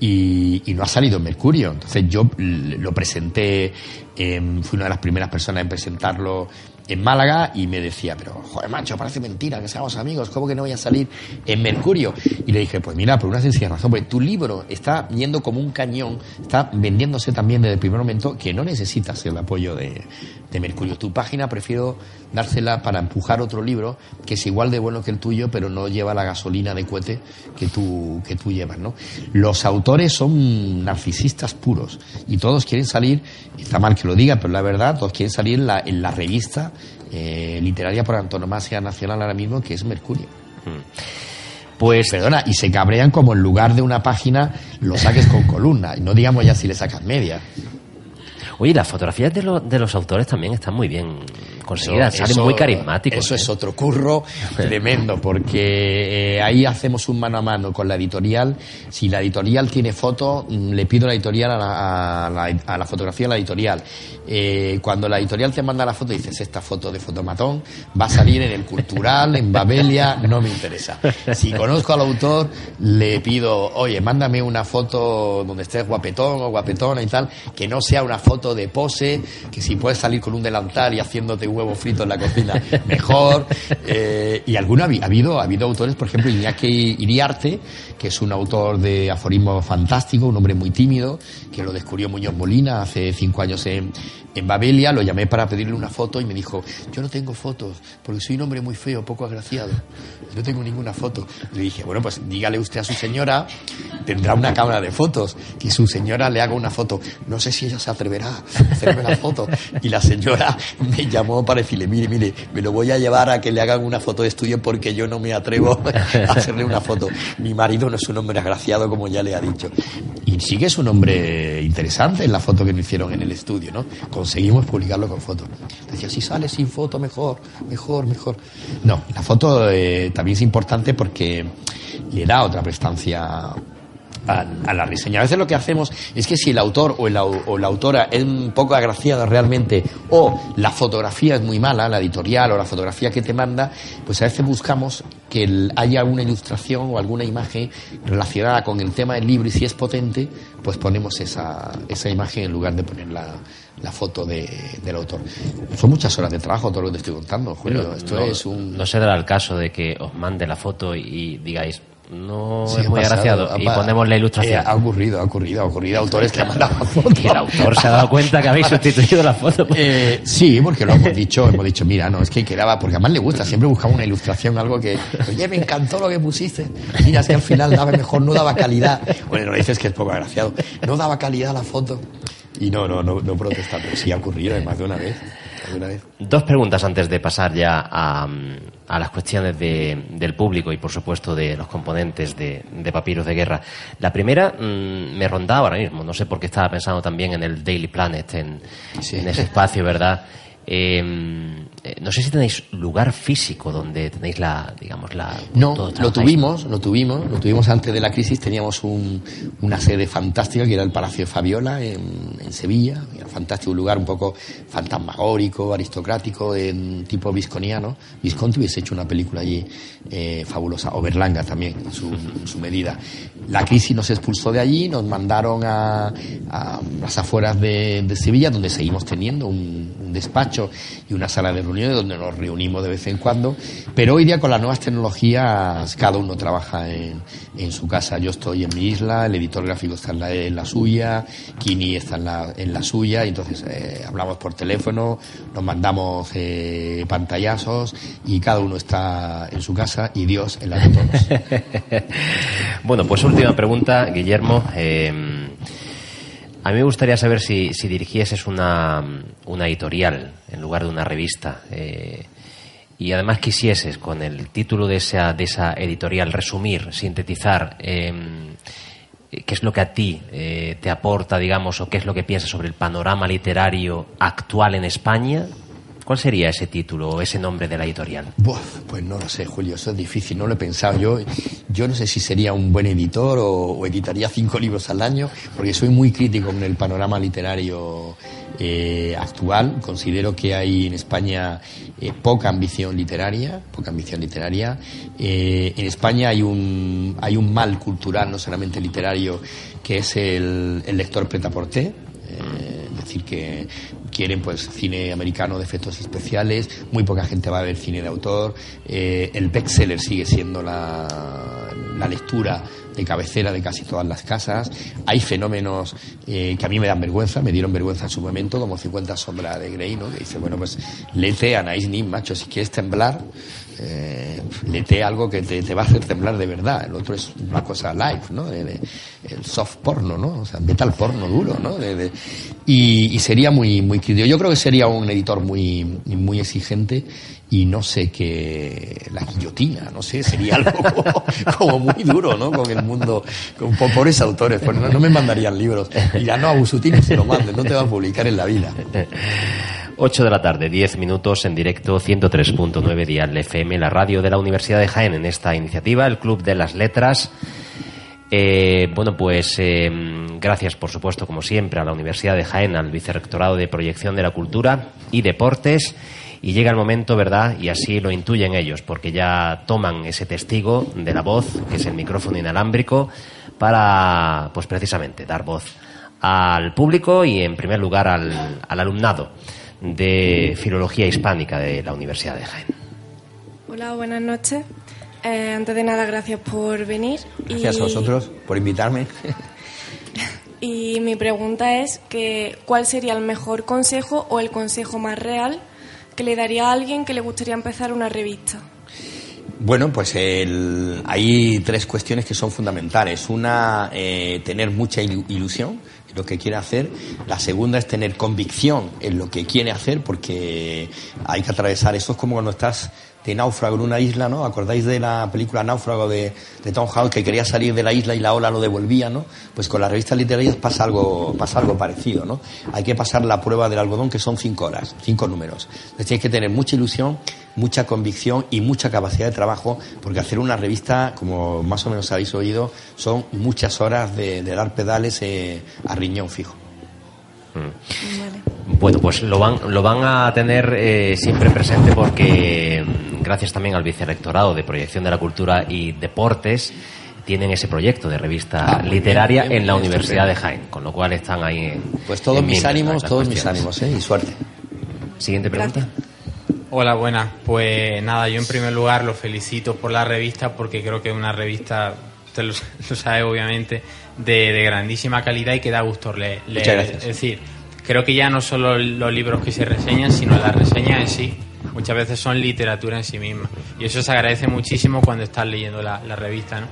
C: y, y no ha salido en Mercurio. Entonces yo lo presenté, em, fui una de las primeras personas en presentarlo en Málaga y me decía, pero joder macho, parece mentira que seamos amigos, ¿cómo que no voy a salir en Mercurio? Y le dije, pues mira, por una sencilla razón, porque tu libro está yendo como un cañón, está vendiéndose también desde el primer momento que no necesitas el apoyo de, de Mercurio. Tu página prefiero dársela para empujar otro libro que es igual de bueno que el tuyo, pero no lleva la gasolina de cohete que tú, que tú llevas, ¿no? Los autores son narcisistas puros y todos quieren salir, está mal que lo diga, pero la verdad, todos quieren salir en la, en la revista eh, literaria por antonomasia nacional ahora mismo, que es Mercurio.
B: Pues
C: Perdona, y se cabrean como en lugar de una página lo saques con columna, y no digamos ya si le sacas media.
B: Oye, las fotografías de, lo- de los autores también están muy bien conseguidas,
C: Eso-
B: salen
C: eso-
B: muy carismáticos.
C: Eso
B: ¿eh?
C: es otro curro (laughs) tremendo, porque eh, ahí hacemos un mano a mano con la editorial. Si la editorial tiene foto, mm, le pido a la editorial a la, a la- a la fotografía de la editorial. Eh, cuando la editorial te manda la foto, dices, esta foto de fotomatón va a salir en el cultural, en Babelia, no me interesa. Si conozco al autor, le pido, oye, mándame una foto donde estés guapetón o guapetona y tal, que no sea una foto de pose, que si puedes salir con un delantal y haciéndote huevo frito en la cocina, (laughs) mejor. Eh, y alguno ha habido, ha habido autores, por ejemplo, Iñaki Iriarte, que es un autor de aforismo fantástico, un hombre muy tímido, que lo descubrió Muñoz Molina hace cinco años en, en Babelia, lo llamé para pedirle una foto y me dijo, yo no tengo fotos, porque soy un hombre muy feo, poco agraciado, no tengo ninguna foto. Le dije, bueno, pues dígale usted a su señora, tendrá una cámara de fotos, que su señora le haga una foto. No sé si ella se atreverá a hacerme la foto. Y la señora me llamó para decirle, mire, mire, me lo voy a llevar a que le hagan una foto de estudio porque yo no me atrevo a hacerle una foto. Mi marido no es un hombre agraciado, como ya le ha dicho. Y sí que es un hombre interesante en la foto que me hicieron en el estudio, ¿no? Conseguimos publicarlo con foto. Decía, si sale sin foto, mejor, mejor, mejor. No, la foto eh, también es importante porque le da otra prestancia a, a la reseña. A veces lo que hacemos es que si el autor o, el o la autora es un poco agraciada realmente o la fotografía es muy mala, la editorial o la fotografía que te manda, pues a veces buscamos que el- haya alguna ilustración o alguna imagen relacionada con el tema del libro y si es potente, pues ponemos esa, esa imagen en lugar de poner la, la foto de- del autor. Son muchas horas de trabajo todo lo que te estoy contando, Julio. Esto
B: no,
C: es un...
B: no se dará el caso de que os mande la foto y digáis, no
C: Sí,
B: es muy
C: pasado,
B: agraciado, y ponemos la
C: Eh,
B: ilustración.
C: ha ocurrido, ha ocurrido, ha ocurrido. Autores que han mandado fotos.
B: y el autor se ha dado cuenta que habéis (laughs) sustituido la foto.
C: Eh, sí, porque lo hemos dicho, hemos dicho, mira, no, es que quedaba, porque además le gusta, siempre buscaba una ilustración, algo que, oye, me encantó lo que pusiste. Mira, si al final daba mejor, no daba calidad. Bueno, no dices que es poco agraciado. No daba calidad la foto. Y no, no, no, no protesta, pero sí ha ocurrido eh, más de una vez. De una vez.
B: Dos preguntas antes de pasar ya a, a las cuestiones de- del público y, por supuesto, de los componentes de, de Papiros de Guerra. La primera mm, me rondaba ahora mismo, no sé por qué estaba pensando también en el Daily Planet, en,
C: Sí.
B: en ese espacio, ¿verdad? (laughs) Eh, eh, no sé si tenéis lugar físico donde tenéis la, digamos, la...
C: No, lo tuvimos, lo tuvimos, lo tuvimos antes de la crisis, teníamos un- una sede fantástica que era el Palacio de Fabiola en, en Sevilla, era un fantástico lugar un poco fantasmagórico, aristocrático, en tipo visconiano. Visconti hubiese hecho una película allí eh, fabulosa, o Berlanga también, en su, en su medida. La crisis nos expulsó de allí, nos mandaron a, a las afueras de, de Sevilla, donde seguimos teniendo un, un despacho y una sala de donde nos reunimos de vez en cuando. Pero hoy día con las nuevas tecnologías cada uno trabaja en, en su casa. Yo estoy en mi isla, el editor gráfico está en la, en la suya, Kini está en la, en la suya, entonces eh, hablamos por teléfono, nos mandamos eh, pantallazos y cada uno está en su casa y Dios en la de todos. (laughs)
B: Bueno, pues última pregunta, Guillermo. Eh, a mí me gustaría saber si, si dirigieses una, una editorial en lugar de una revista. eh, y además quisieses, con el título de esa, de esa editorial, resumir, sintetizar eh, qué es lo que a ti eh, te aporta, digamos, o qué es lo que piensas sobre el panorama literario actual en España, ¿cuál sería ese título o ese nombre de la editorial?
C: Pues no lo sé, Julio, eso es difícil, no lo he pensado. Yo, yo no sé si sería un buen editor o, editaría cinco libros al año, porque soy muy crítico con el panorama literario eh, actual. Considero que hay en España eh, poca ambición literaria, poca ambición literaria. Eh, en España hay un, hay un mal cultural, no solamente literario, que es el, lector pretaporté. Es decir, que quieren pues cine americano de efectos especiales, muy poca gente va a ver cine de autor, eh, el bestseller sigue siendo la, lectura de cabecera de casi todas las casas. Hay fenómenos eh, que a mí me dan vergüenza, me dieron vergüenza en su momento, como 50 sombras de Grey, ¿no? Que dice, bueno, pues lete a Nice Nim, macho, si quieres temblar, eh, algo que te, te va a hacer temblar de verdad. El otro es una cosa live, ¿no? El soft porno, ¿no? O sea, metal porno duro, ¿no? Y, sería muy, muy crítico. Yo creo que sería un editor muy, muy exigente y no sé qué, la guillotina, no sé, sería algo (laughs) como, muy duro, ¿no? Con el mundo, con po- pobres autores, pues no, me mandarían libros. Y ya no, a Busutín se lo manden, no te va a publicar en la vida.
B: 8 de la tarde, 10 minutos en directo, 103.9 Dial FM, la radio de la Universidad de Jaén en esta iniciativa, el Club de las Letras. Eh, bueno, pues eh, gracias, por supuesto, como siempre, a la Universidad de Jaén, al Vicerrectorado de Proyección de la Cultura y Deportes. Y llega el momento, ¿verdad? Y así lo intuyen ellos, porque ya toman ese testigo de la voz, que es el micrófono inalámbrico, para, pues precisamente, dar voz al público y, en primer lugar, al, al alumnado de Filología Hispánica de la Universidad de Jaén.
D: Hola, buenas noches. Eh, antes de nada, gracias por venir.
C: Gracias
D: y,
C: a vosotros por invitarme. (laughs)
D: Y mi pregunta es que ¿cuál sería el mejor consejo o el consejo más real que le daría a alguien que le gustaría empezar una revista?
C: Bueno, pues el- hay tres cuestiones que son fundamentales. Una, eh, tener mucha ilu- ilusión lo que quiere hacer. La segunda es tener convicción en lo que quiere hacer, porque hay que atravesar. Eso es como cuando estás de náufrago en una isla, ¿no? ¿Acordáis de la película Náufrago de, de Tom Hanks que quería salir de la isla y la ola lo devolvía, ¿no? Pues con las revistas literarias pasa algo, pasa algo parecido, ¿no? Hay que pasar la prueba del algodón que son cinco horas, cinco números. Entonces tienes que tener mucha ilusión, mucha convicción y mucha capacidad de trabajo, porque hacer una revista, como más o menos habéis oído, son muchas horas de, dar pedales eh, a riñón fijo.
D: Vale.
B: Bueno, pues lo van, lo van a tener eh, siempre presente porque, mm, gracias también al Vicerrectorado de Proyección de la Cultura y Deportes, tienen ese proyecto de revista
C: Ah,
B: literaria
C: bien, muy
B: en la
C: bien,
B: Universidad de
C: estupendo.
B: Jaén, con lo cual están ahí. en-
C: Pues todos
B: en
C: mis
B: miembros,
C: ánimos, todos mis
B: cuestiones.
C: ánimos, ¿eh? Y suerte.
B: Siguiente pregunta.
E: Hola, buenas. Pues nada, yo en primer lugar los felicito por la revista porque creo que es una revista, usted lo, (laughs) lo sabe obviamente, de, de grandísima calidad y que da gusto leer.
C: Muchas gracias.
E: Es decir, creo que ya no solo los libros que se reseñan, sino las reseñas en sí. Muchas veces son literatura en sí misma. Y eso se agradece muchísimo cuando estás leyendo la, la revista, ¿no?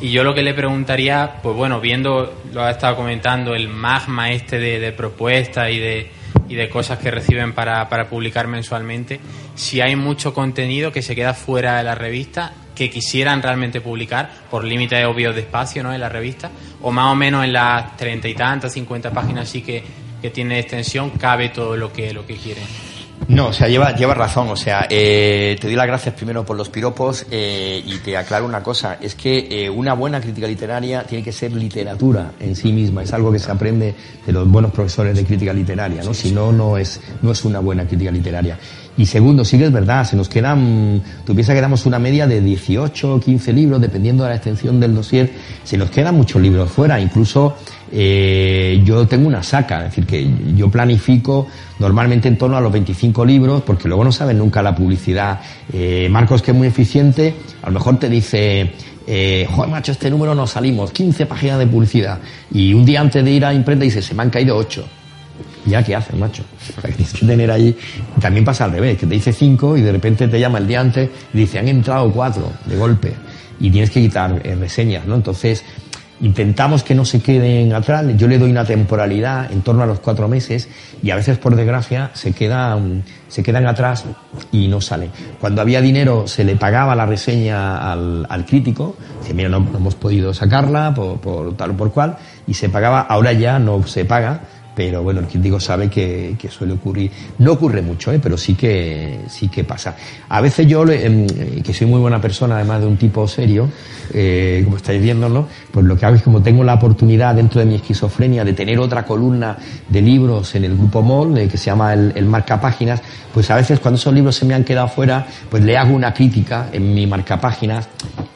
E: Y yo lo que le preguntaría, pues bueno, viendo, lo ha estado comentando, el magma este de, de propuestas y de, y de cosas que reciben para, para publicar mensualmente, si hay mucho contenido que se queda fuera de la revista, que quisieran realmente publicar por límites obvios de espacio ¿no? en la revista, o más o menos en las treinta y tantas, cincuenta páginas sí que, que tiene extensión, cabe todo lo que, lo que quieren.
C: No, o sea, lleva, lleva razón. O sea, eh, te doy las gracias primero por los piropos eh, y te aclaro una cosa. Es que eh, una buena crítica literaria tiene que ser literatura en sí misma. Es algo que se aprende de los buenos profesores de crítica literaria, ¿no? Si no, no es, no es una buena crítica literaria. Y segundo, sí que es verdad, se nos quedan, tú piensas que damos una media de 18 o 15 libros, dependiendo de la extensión del dossier, se nos quedan muchos libros fuera, incluso eh, yo tengo una saca, es decir, que yo planifico normalmente en torno a los 25 libros, porque luego no saben nunca la publicidad. Eh, Marcos, que es muy eficiente, a lo mejor te dice, eh, joder, macho, este número no salimos, 15 páginas de publicidad, y un día antes de ir a imprenta dice, se me han caído 8. Ya, ¿qué haces, macho? Tienes que tener ahí. También pasa al revés, que te dice cinco y de repente te llama el día antes y dice, han entrado cuatro de golpe. Y tienes que quitar eh, reseñas, ¿no? Entonces, intentamos que no se queden atrás. Yo le doy una temporalidad en torno a los cuatro meses y a veces, por desgracia, se quedan, se quedan atrás y no salen. Cuando había dinero, se le pagaba la reseña al, al crítico. Dice, mira, no, no hemos podido sacarla por, por tal o por cual. Y se pagaba, ahora ya no se paga pero bueno, el crítico sabe que, que suele ocurrir. No ocurre mucho, ¿eh? pero sí que, sí que pasa. A veces yo, em, que soy muy buena persona, además de un tipo serio, eh, como estáis viendo, ¿no? Pues lo que hago es como tengo la oportunidad dentro de mi esquizofrenia de tener otra columna de libros en el grupo MOL, eh, que se llama el, el marcapáginas, pues a veces cuando esos libros se me han quedado fuera, pues le hago una crítica en mi marcapáginas,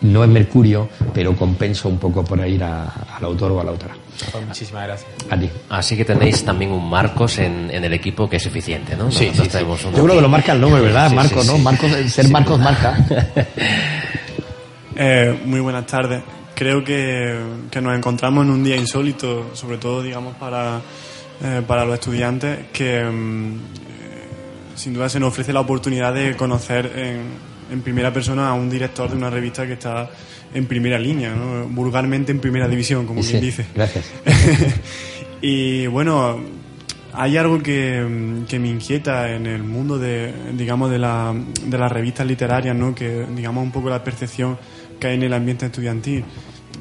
C: no en Mercurio, pero compenso un poco por ir al autor o a la autora.
E: Pues muchísimas gracias.
C: A ti.
B: Así que tenéis también un Marcos en, en el equipo que es eficiente, ¿no?
C: Sí,
B: Nosotros
C: sí, sí.
B: tenemos uno
C: Yo creo que lo marca el nombre, ¿verdad?
B: Sí,
C: Marcos,
B: sí,
C: ¿no? Marcos, ser
B: Sí.
C: Marcos marca. (laughs)
F: Eh, muy buenas tardes. Creo que, que nos encontramos en un día insólito, sobre todo, digamos, para, eh, para los estudiantes, que mm, eh, sin duda se nos ofrece la oportunidad de conocer en, en primera persona a un director de una revista que está en primera línea, ¿no? vulgarmente en primera división, como
C: Sí,
F: quien dice.
C: Gracias. (laughs)
F: y bueno, hay algo que, que me inquieta en el mundo de, digamos, de, la, de las revistas literarias, ¿no? Que, digamos, un poco la percepción que hay en el ambiente estudiantil.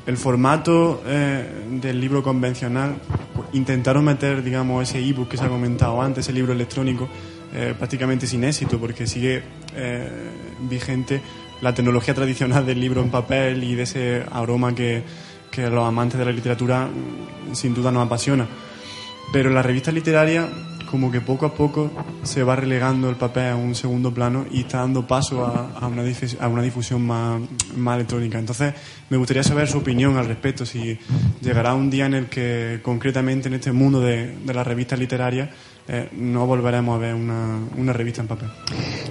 F: El formato eh, del libro convencional, pues, intentaron meter, digamos, ese ebook que se ha comentado antes, ese libro electrónico, eh, prácticamente sin éxito, porque sigue eh, vigente la tecnología tradicional del libro en papel y de ese aroma que, que a los amantes de la literatura mm, sin duda nos apasiona. Pero la revista literaria, como que poco a poco se va relegando el papel a un segundo plano y está dando paso a, una, difus- a una difusión más, más electrónica. Entonces, me gustaría saber su opinión al respecto, si llegará un día en el que, concretamente en este mundo de, de las revistas literarias, eh, no volveremos a ver una, una revista en papel.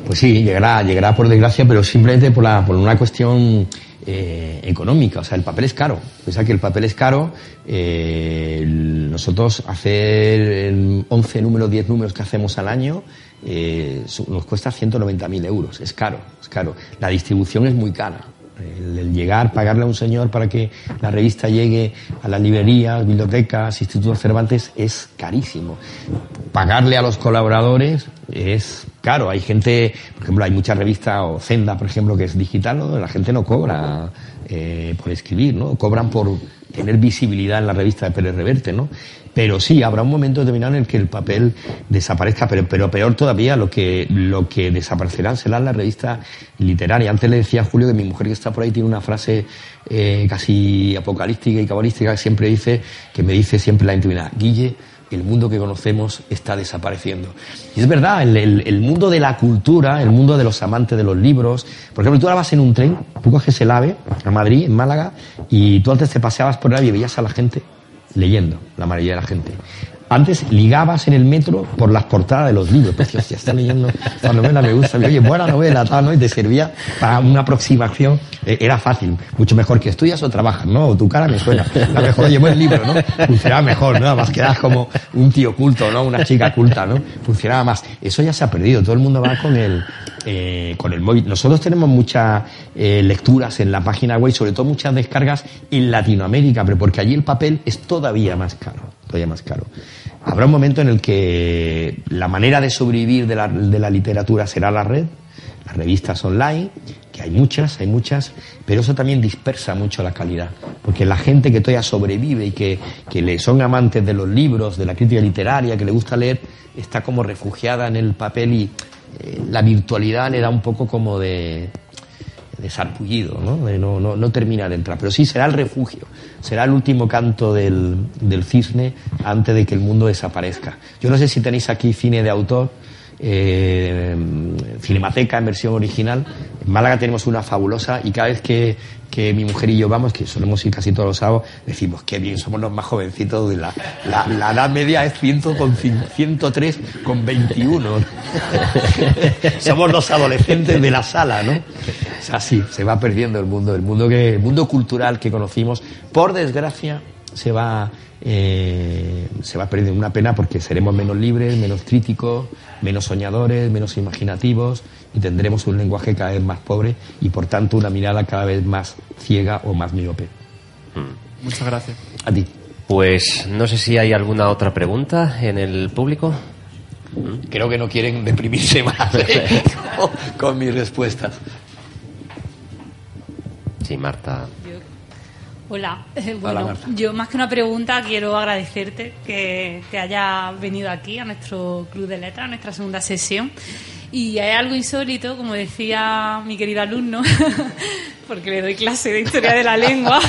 C: Pues sí, llegará, llegará por desgracia, pero simplemente por, la, por una cuestión eh, económica. O sea, el papel es caro. Piensa que el papel es caro. eh, nosotros hacer el 11 números, 10 números que hacemos al año eh, nos cuesta 190.000 euros. Es caro, es caro. La distribución es muy cara. El, llegar, pagarle a un señor para que la revista llegue a las librerías, bibliotecas, institutos Cervantes es carísimo. Pagarle a los colaboradores es caro. Hay gente, por ejemplo, hay muchas revistas, o Zenda, por ejemplo, que es digital, ¿no? la gente no cobra eh, por escribir, ¿no? Cobran por tener visibilidad en la revista de Pérez Reverte, ¿no? Pero sí, habrá un momento determinado en el que el papel desaparezca, pero, pero peor todavía, lo que, lo que desaparecerán serán las revistas literarias. Antes le decía a Julio que mi mujer que está por ahí tiene una frase eh, casi apocalíptica y cabalística que siempre dice, que me dice siempre la intimidad, Guille, el mundo que conocemos está desapareciendo. Y es verdad, el, mundo de la cultura, el mundo de los amantes de los libros. Por ejemplo, tú ahora vas en un tren, tú coges el AVE a Madrid, en Málaga, y tú antes te paseabas por el AVE y veías a la gente leyendo, la mayoría de la gente. Antes ligabas en el metro por las portadas de los libros. Pues, hostia, está leyendo esta novela, me gusta. Oye, buena novela, tal, ¿no? Y te servía para una aproximación. Eh, era fácil. Mucho mejor que estudias o trabajas, ¿no? O tu cara me suena. La mejor, oye, buen libro, ¿no? Funcionaba mejor, ¿no? Además quedas como un tío culto, ¿no? Una chica culta, ¿no? Funcionaba más. Eso ya se ha perdido. Todo el mundo va con el, eh, con el móvil. Nosotros tenemos muchas eh, lecturas en la página web, sobre todo muchas descargas en Latinoamérica, pero porque allí el papel es todavía más caro, todavía más caro. Habrá un momento en el que la manera de sobrevivir de la, de la literatura será la red, las revistas online, que hay muchas, hay muchas, pero eso también dispersa mucho la calidad, porque la gente que todavía sobrevive y que, que le son amantes de los libros, de la crítica literaria, que le gusta leer, está como refugiada en el papel y eh, la virtualidad le da un poco como de, de sarpullido, ¿no? De no, no, no terminar de entrar. Pero sí será el refugio, será el último canto del, del cisne antes de que el mundo desaparezca. Yo no sé si tenéis aquí cine de autor, eh, Cinemateca en versión original. En Málaga tenemos una fabulosa y cada vez que, que mi mujer y yo vamos, que solemos ir casi todos los sábados, decimos que bien, somos los más jovencitos de la, la, edad media es 100 con cin- 103 con 21. (laughs) somos los adolescentes de la sala, ¿no? O sea, sí, se va perdiendo el mundo, el mundo que, el mundo cultural que conocimos, por desgracia, se va eh, se va perdiendo una pena porque seremos menos libres, menos críticos, menos soñadores, menos imaginativos y tendremos un lenguaje cada vez más pobre y por tanto una mirada cada vez más ciega o más miope.
F: Muchas gracias.
C: A ti.
B: Pues no sé si hay alguna otra pregunta en el público.
C: Creo que no quieren deprimirse más ¿eh? (laughs) con, con mis respuestas.
B: Sí, Marta.
G: Hola, (laughs) Eh, bueno,
C: Marta.
G: yo más que una pregunta quiero agradecerte que, que hayas venido aquí a nuestro Club de Letras, a nuestra segunda sesión. Y hay algo insólito, como decía mi querido alumno, (laughs) porque le doy clase de historia de la lengua.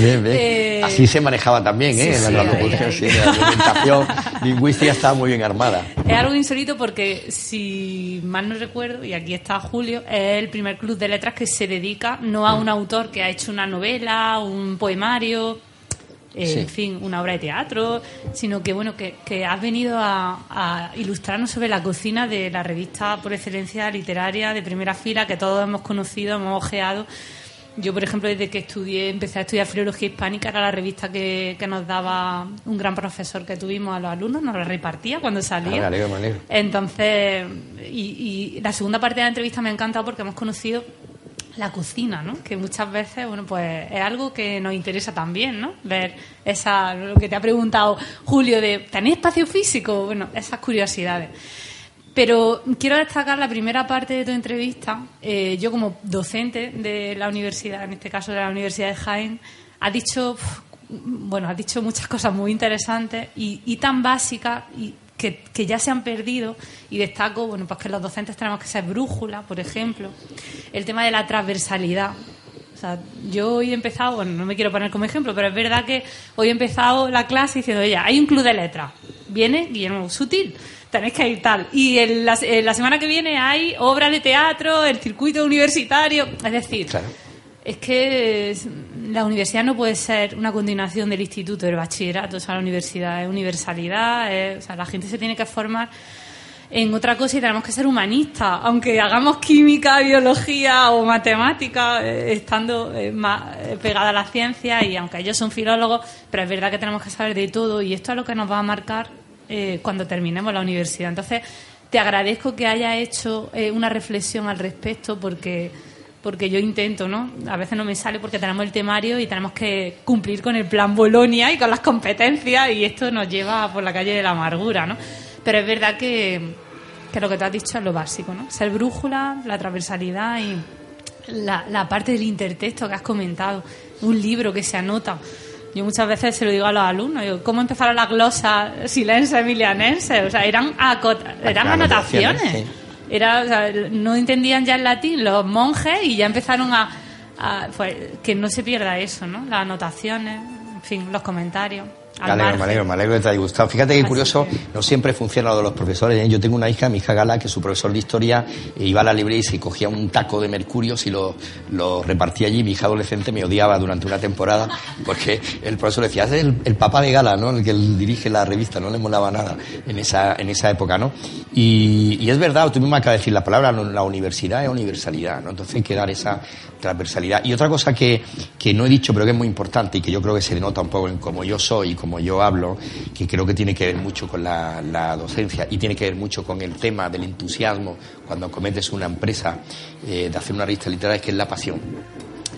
C: Bien, bien.
G: Eh,
C: Así se manejaba también, ¿eh?
G: sí,
C: la locución, sí, la (laughs) argumentación lingüística estaba muy bien armada.
G: Es algo insólito porque, si mal no recuerdo, y aquí está Julio, es el primer club de letras que se dedica no a un autor que ha hecho una novela, un poemario, eh,
C: Sí.
G: en fin, una obra de teatro, sino que, bueno, que, que has venido a, a ilustrarnos sobre la cocina de la revista por excelencia literaria de primera fila que todos hemos conocido, hemos ojeado. Yo, por ejemplo, desde que estudié, empecé a estudiar filología hispánica, era la revista que, que nos daba un gran profesor que tuvimos a los alumnos, nos la repartía cuando salía.
C: Ah, me alegro, me alegro.
G: Entonces, y, y la segunda parte de la entrevista me ha encantado porque hemos conocido la cocina, ¿no? Que muchas veces, bueno, pues es algo que nos interesa también, ¿no? Ver esa, lo que te ha preguntado Julio de, ¿tenéis espacio físico? Bueno, esas curiosidades. Pero quiero destacar la primera parte de tu entrevista. Eh, yo como docente de la universidad, en este caso de la Universidad de Jaén, has dicho, bueno, has dicho muchas cosas muy interesantes y, y tan básicas y que, que ya se han perdido. Y destaco, bueno, pues que los docentes tenemos que ser brújula, por ejemplo. El tema de la transversalidad. O sea, yo hoy he empezado, bueno, no me quiero poner como ejemplo, pero es verdad que hoy he empezado la clase diciendo, oye, hay un club de letras. Viene Guillermo Sutil, tenéis que ir tal. Y en la, la semana que viene hay obras de teatro, el circuito universitario. Es decir. Es que la universidad no puede ser una continuación del instituto, del bachillerato. O sea, la universidad es universalidad, o sea, la gente se tiene que formar en otra cosa y tenemos que ser humanistas, aunque hagamos química, biología o matemática, eh, estando eh, más eh, pegada a la ciencia y aunque ellos son filólogos, pero es verdad que tenemos que saber de todo y esto es lo que nos va a marcar eh, cuando terminemos la universidad. Entonces, te agradezco que haya hecho una reflexión al respecto porque porque yo intento, ¿no? A veces no me sale porque tenemos el temario y tenemos que cumplir con el plan Bolonia y con las competencias y esto nos lleva por la calle de la amargura, ¿no? Pero es verdad que, que lo que te has dicho es lo básico, ¿no? Ser brújula, la transversalidad y la, la parte del intertexto que has comentado, un libro que se anota. Yo muchas veces se lo digo a los alumnos, digo, ¿cómo empezaron las glosas silense emilianense? O sea, eran, eran
C: Anotaciones,
G: anotaciones.
C: sí.
G: Era, o sea, no entendían ya el latín los monjes y ya empezaron a, a- pues, que no se pierda eso, ¿no? Las anotaciones, en fin, los comentarios.
C: Me
G: al
C: alegro, me alegro, me alegro que te haya gustado. Fíjate que
G: Así
C: curioso,
G: que-
C: no siempre funciona lo de los profesores. ¿eh? Yo tengo una hija, mi hija Gala, que su profesor de historia iba a la librería y se cogía un taco de mercurios y lo, lo repartía allí. Mi hija adolescente me odiaba durante una temporada porque el profesor decía, es el, el papá de Gala, ¿no? El que dirige la revista, no le molaba nada en esa, en esa época, ¿no? Y, y es verdad, tú mismo acabas de decir la palabra, la universidad es universalidad, ¿no? Entonces hay que dar esa transversalidad. Y otra cosa que, que no he dicho, pero que es muy importante y que yo creo que se denota un poco en cómo yo soy y cómo yo hablo, que creo que tiene que ver mucho con la, la docencia y tiene que ver mucho con el tema del entusiasmo cuando cometes una empresa eh, de hacer una revista literaria, que es la pasión.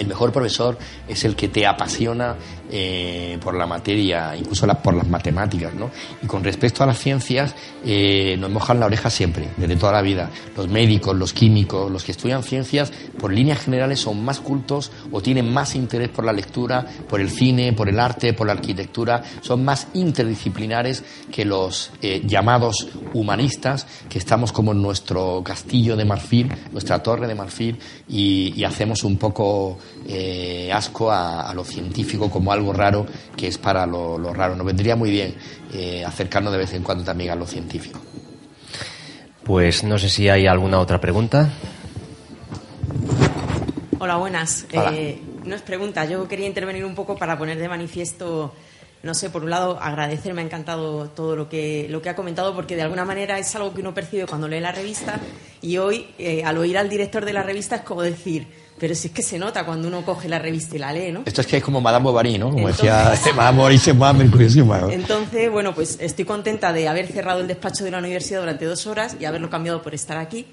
C: El mejor profesor es el que te apasiona eh, por la materia, incluso por las matemáticas, ¿no? Y con respecto a las ciencias, eh, nos mojan la oreja siempre, desde toda la vida. Los médicos, los químicos, los que estudian ciencias, por líneas generales son más cultos o tienen más interés por la lectura, por el cine, por el arte, por la arquitectura, son más interdisciplinares que los eh, llamados humanistas, que estamos como en nuestro castillo de marfil, nuestra torre de marfil, y hacemos un poco eh, asco a, a lo científico como algo raro que es para lo, lo raro. Nos vendría muy bien eh, acercarnos de vez en cuando también a lo científico.
B: Pues no sé si hay alguna otra pregunta.
H: Hola, buenas.
C: Hola.
H: Eh, no es pregunta, yo quería intervenir un poco para poner de manifiesto, no sé, por un lado agradecer, me ha encantado todo lo que, lo que ha comentado, porque de alguna manera es algo que uno percibe cuando lee la revista y hoy, eh, al oír al director de la revista, es como decir, pero si es que se nota cuando uno coge la revista y la lee, ¿no?
C: Esto es que es como Madame Bovary, ¿no? Como
H: Entonces-
C: decía (laughs) Madame Bovary, se
H: Entonces, bueno, pues estoy contenta de haber cerrado el despacho de la universidad durante dos horas y haberlo cambiado por estar aquí.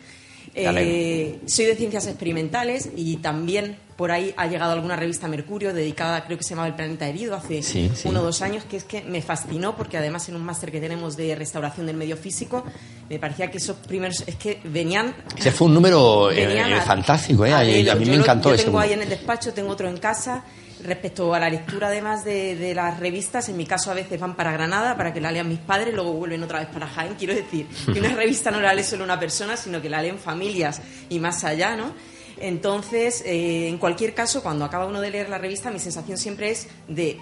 H: Eh, soy de ciencias experimentales y también por ahí ha llegado alguna revista Mercurio dedicada, creo que se llamaba El Planeta Herido, hace
C: Sí, sí.
H: uno o dos años, que es que me fascinó porque además en un máster que tenemos de restauración del medio físico, me parecía que esos primeros, es que venían
C: Ese fue un número eh, eh,
H: a-
C: fantástico, ¿eh? A,
H: dedo.
C: a mí
H: Yo
C: me
H: lo-
C: encantó
H: yo
C: ese
H: tengo ahí en el despacho, tengo otro en casa. Respecto a la lectura, además de, de las revistas, en mi caso a veces van para Granada para que la lean mis padres, luego vuelven otra vez para Jaén. Quiero decir (laughs) que una revista no la lee solo una persona, sino que la leen familias y más allá, ¿no? Entonces, eh, en cualquier caso, cuando acaba uno de leer la revista, mi sensación siempre es de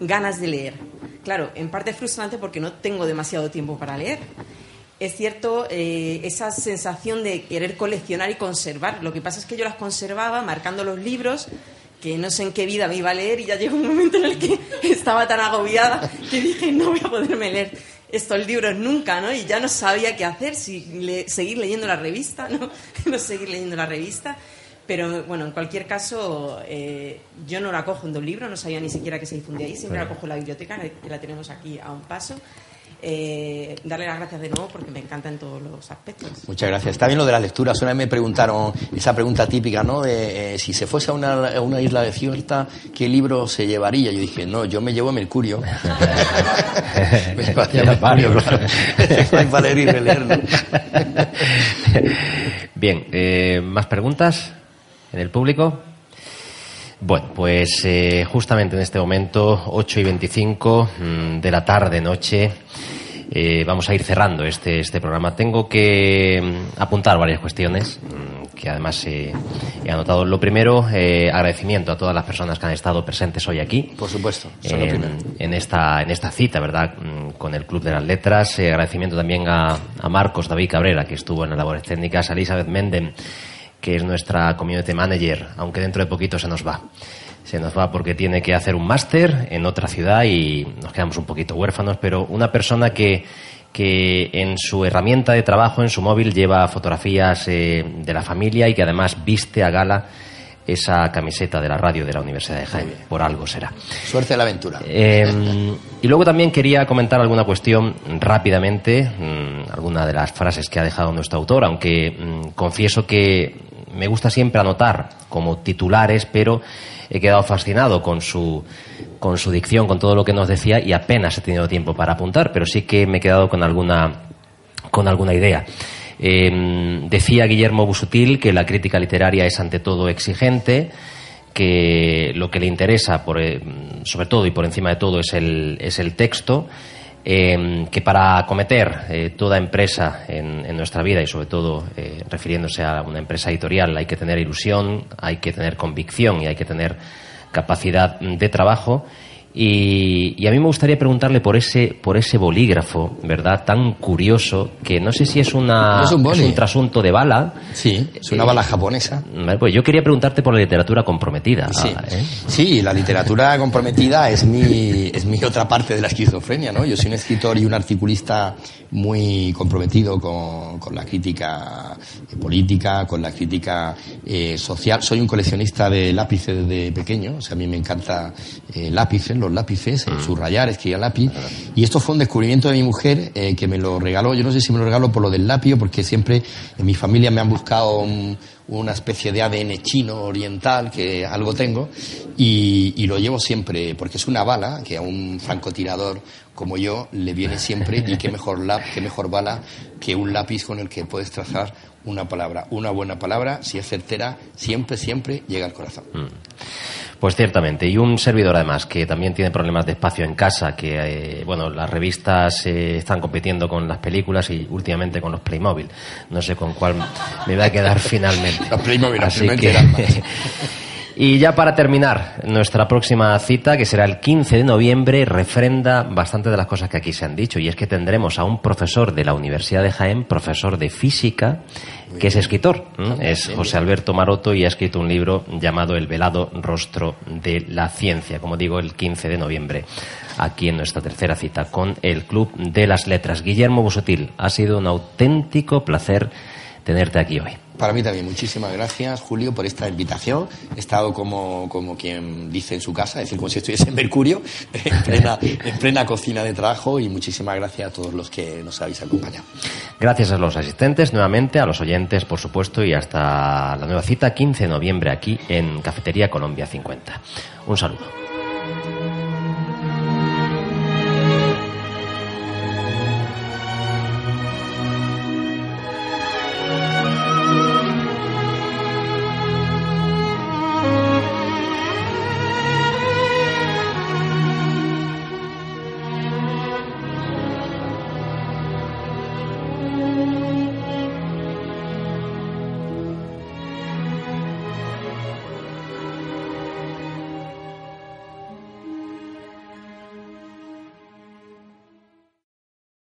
H: ganas de leer. Claro, en parte es frustrante porque no tengo demasiado tiempo para leer. Es cierto eh, esa sensación de querer coleccionar y conservar. Lo que pasa es que yo las conservaba marcando los libros que no sé en qué vida me iba a leer y ya llegó un momento en el que (laughs) estaba tan agobiada que dije no voy a poderme leer estos libros nunca, ¿no? Y ya no sabía qué hacer, si le- seguir leyendo la revista, ¿no? (laughs) no seguir leyendo la revista. Pero bueno, en cualquier caso, eh, yo no la cojo en dos libros, no sabía ni siquiera que se difundía ahí, siempre la cojo en la biblioteca, que la tenemos aquí a un paso. Eh, darle las gracias de nuevo porque me encanta en todos los aspectos.
C: Muchas gracias. Está bien lo de la lectura. Una vez me preguntaron esa pregunta típica, ¿no? De eh, si se fuese a una, a una isla desierta, ¿qué libro se llevaría? Yo dije, no, yo me llevo Mercurio. me llevaría Mercurio.
B: claro.
C: Para leer y releer, ¿no? (laughs)
B: Bien, eh, ¿más preguntas en el público? Bueno, pues eh, justamente en este momento, 8 y 25 mm, de la tarde, noche, eh, vamos a ir cerrando este, este programa. Tengo que mm, apuntar varias cuestiones mm, que además eh, he anotado. Lo primero, eh, agradecimiento a todas las personas que han estado presentes hoy aquí.
C: Por supuesto, lo
B: en, en esta, en esta cita, ¿verdad? Con el Club de las Letras. Eh, agradecimiento también a, a Marcos David Cabrera, que estuvo en las labores técnicas, a Elizabeth Menden, que es nuestra community manager, aunque dentro de poquito se nos va. Se nos va porque tiene que hacer un máster en otra ciudad y nos quedamos un poquito huérfanos, pero una persona que, que en su herramienta de trabajo, en su móvil, lleva fotografías eh, de la familia y que además viste a gala esa camiseta de la radio de la Universidad de Jaén. Por algo será.
C: Suerte de la aventura.
B: Eh, y luego también quería comentar alguna cuestión rápidamente, mm, alguna de las frases que ha dejado nuestro autor, aunque mm, confieso que me gusta siempre anotar como titulares, pero he quedado fascinado con su, con su dicción, con todo lo que nos decía y apenas he tenido tiempo para apuntar, pero sí que me he quedado con alguna, con alguna idea. Eh, decía Guillermo Busutil que la crítica literaria es ante todo exigente, que lo que le interesa, por, eh, sobre todo y por encima de todo, es el, es el texto, eh, que para acometer eh, toda empresa en, en nuestra vida y sobre todo eh, refiriéndose a una empresa editorial hay que tener ilusión, hay que tener convicción y hay que tener capacidad de trabajo. Y, y a mí me gustaría preguntarle por ese, por ese bolígrafo, ¿verdad? Tan curioso, que no sé si es, una,
C: Es un
B: es un trasunto de bala.
C: Sí, es una bala japonesa.
B: Pues yo quería preguntarte por la literatura comprometida.
C: Sí,
B: ah, ¿eh?
C: sí, la literatura comprometida es mi, es mi otra parte de la esquizofrenia, ¿no? Yo soy un escritor y un articulista muy comprometido con, con la crítica eh, política, con la crítica eh, social. Soy un coleccionista de lápices desde pequeño, o sea, a mí me encanta eh, lápices, los lápices, eh, subrayar, escribir lápiz. Y esto fue un descubrimiento de mi mujer eh, que me lo regaló, yo no sé si me lo regaló por lo del lápiz porque siempre en mi familia me han buscado un- una especie de ADN chino oriental que algo tengo y, lo llevo siempre porque es una bala que a un francotirador como yo le viene siempre y qué mejor lap, qué mejor bala que un lápiz con el que puedes trazar una palabra, una buena palabra, si es certera, siempre, siempre llega al corazón.
B: Pues ciertamente, y un servidor además que también tiene problemas de espacio en casa, que eh, bueno, las revistas eh, están compitiendo con las películas y últimamente con los Playmobil. No sé con cuál me voy a quedar (laughs) finalmente.
C: Los Playmobil,
B: Así que-. (laughs) Y ya para terminar, nuestra próxima cita, que será el 15 de noviembre, refrenda bastante de las cosas que aquí se han dicho. Y es que tendremos a un profesor de la Universidad de Jaén, profesor de física, que es escritor. ¿m? Es José Alberto Maroto y ha escrito un libro llamado El velado rostro de la ciencia, como digo, el 15 de noviembre, aquí en nuestra tercera cita con el Club de las Letras. Guillermo Busotil, ha sido un auténtico placer tenerte aquí hoy.
C: Para mí también, muchísimas gracias, Julio, por esta invitación. He estado como, como quien dice en su casa, es decir, como si estuviese en Mercurio, en (laughs) plena, en plena cocina de trabajo, y muchísimas gracias a todos los que nos habéis acompañado.
B: Gracias a los asistentes, nuevamente, a los oyentes, por supuesto, y hasta la nueva cita, 15 de noviembre, aquí en Cafetería Colombia 50. Un saludo.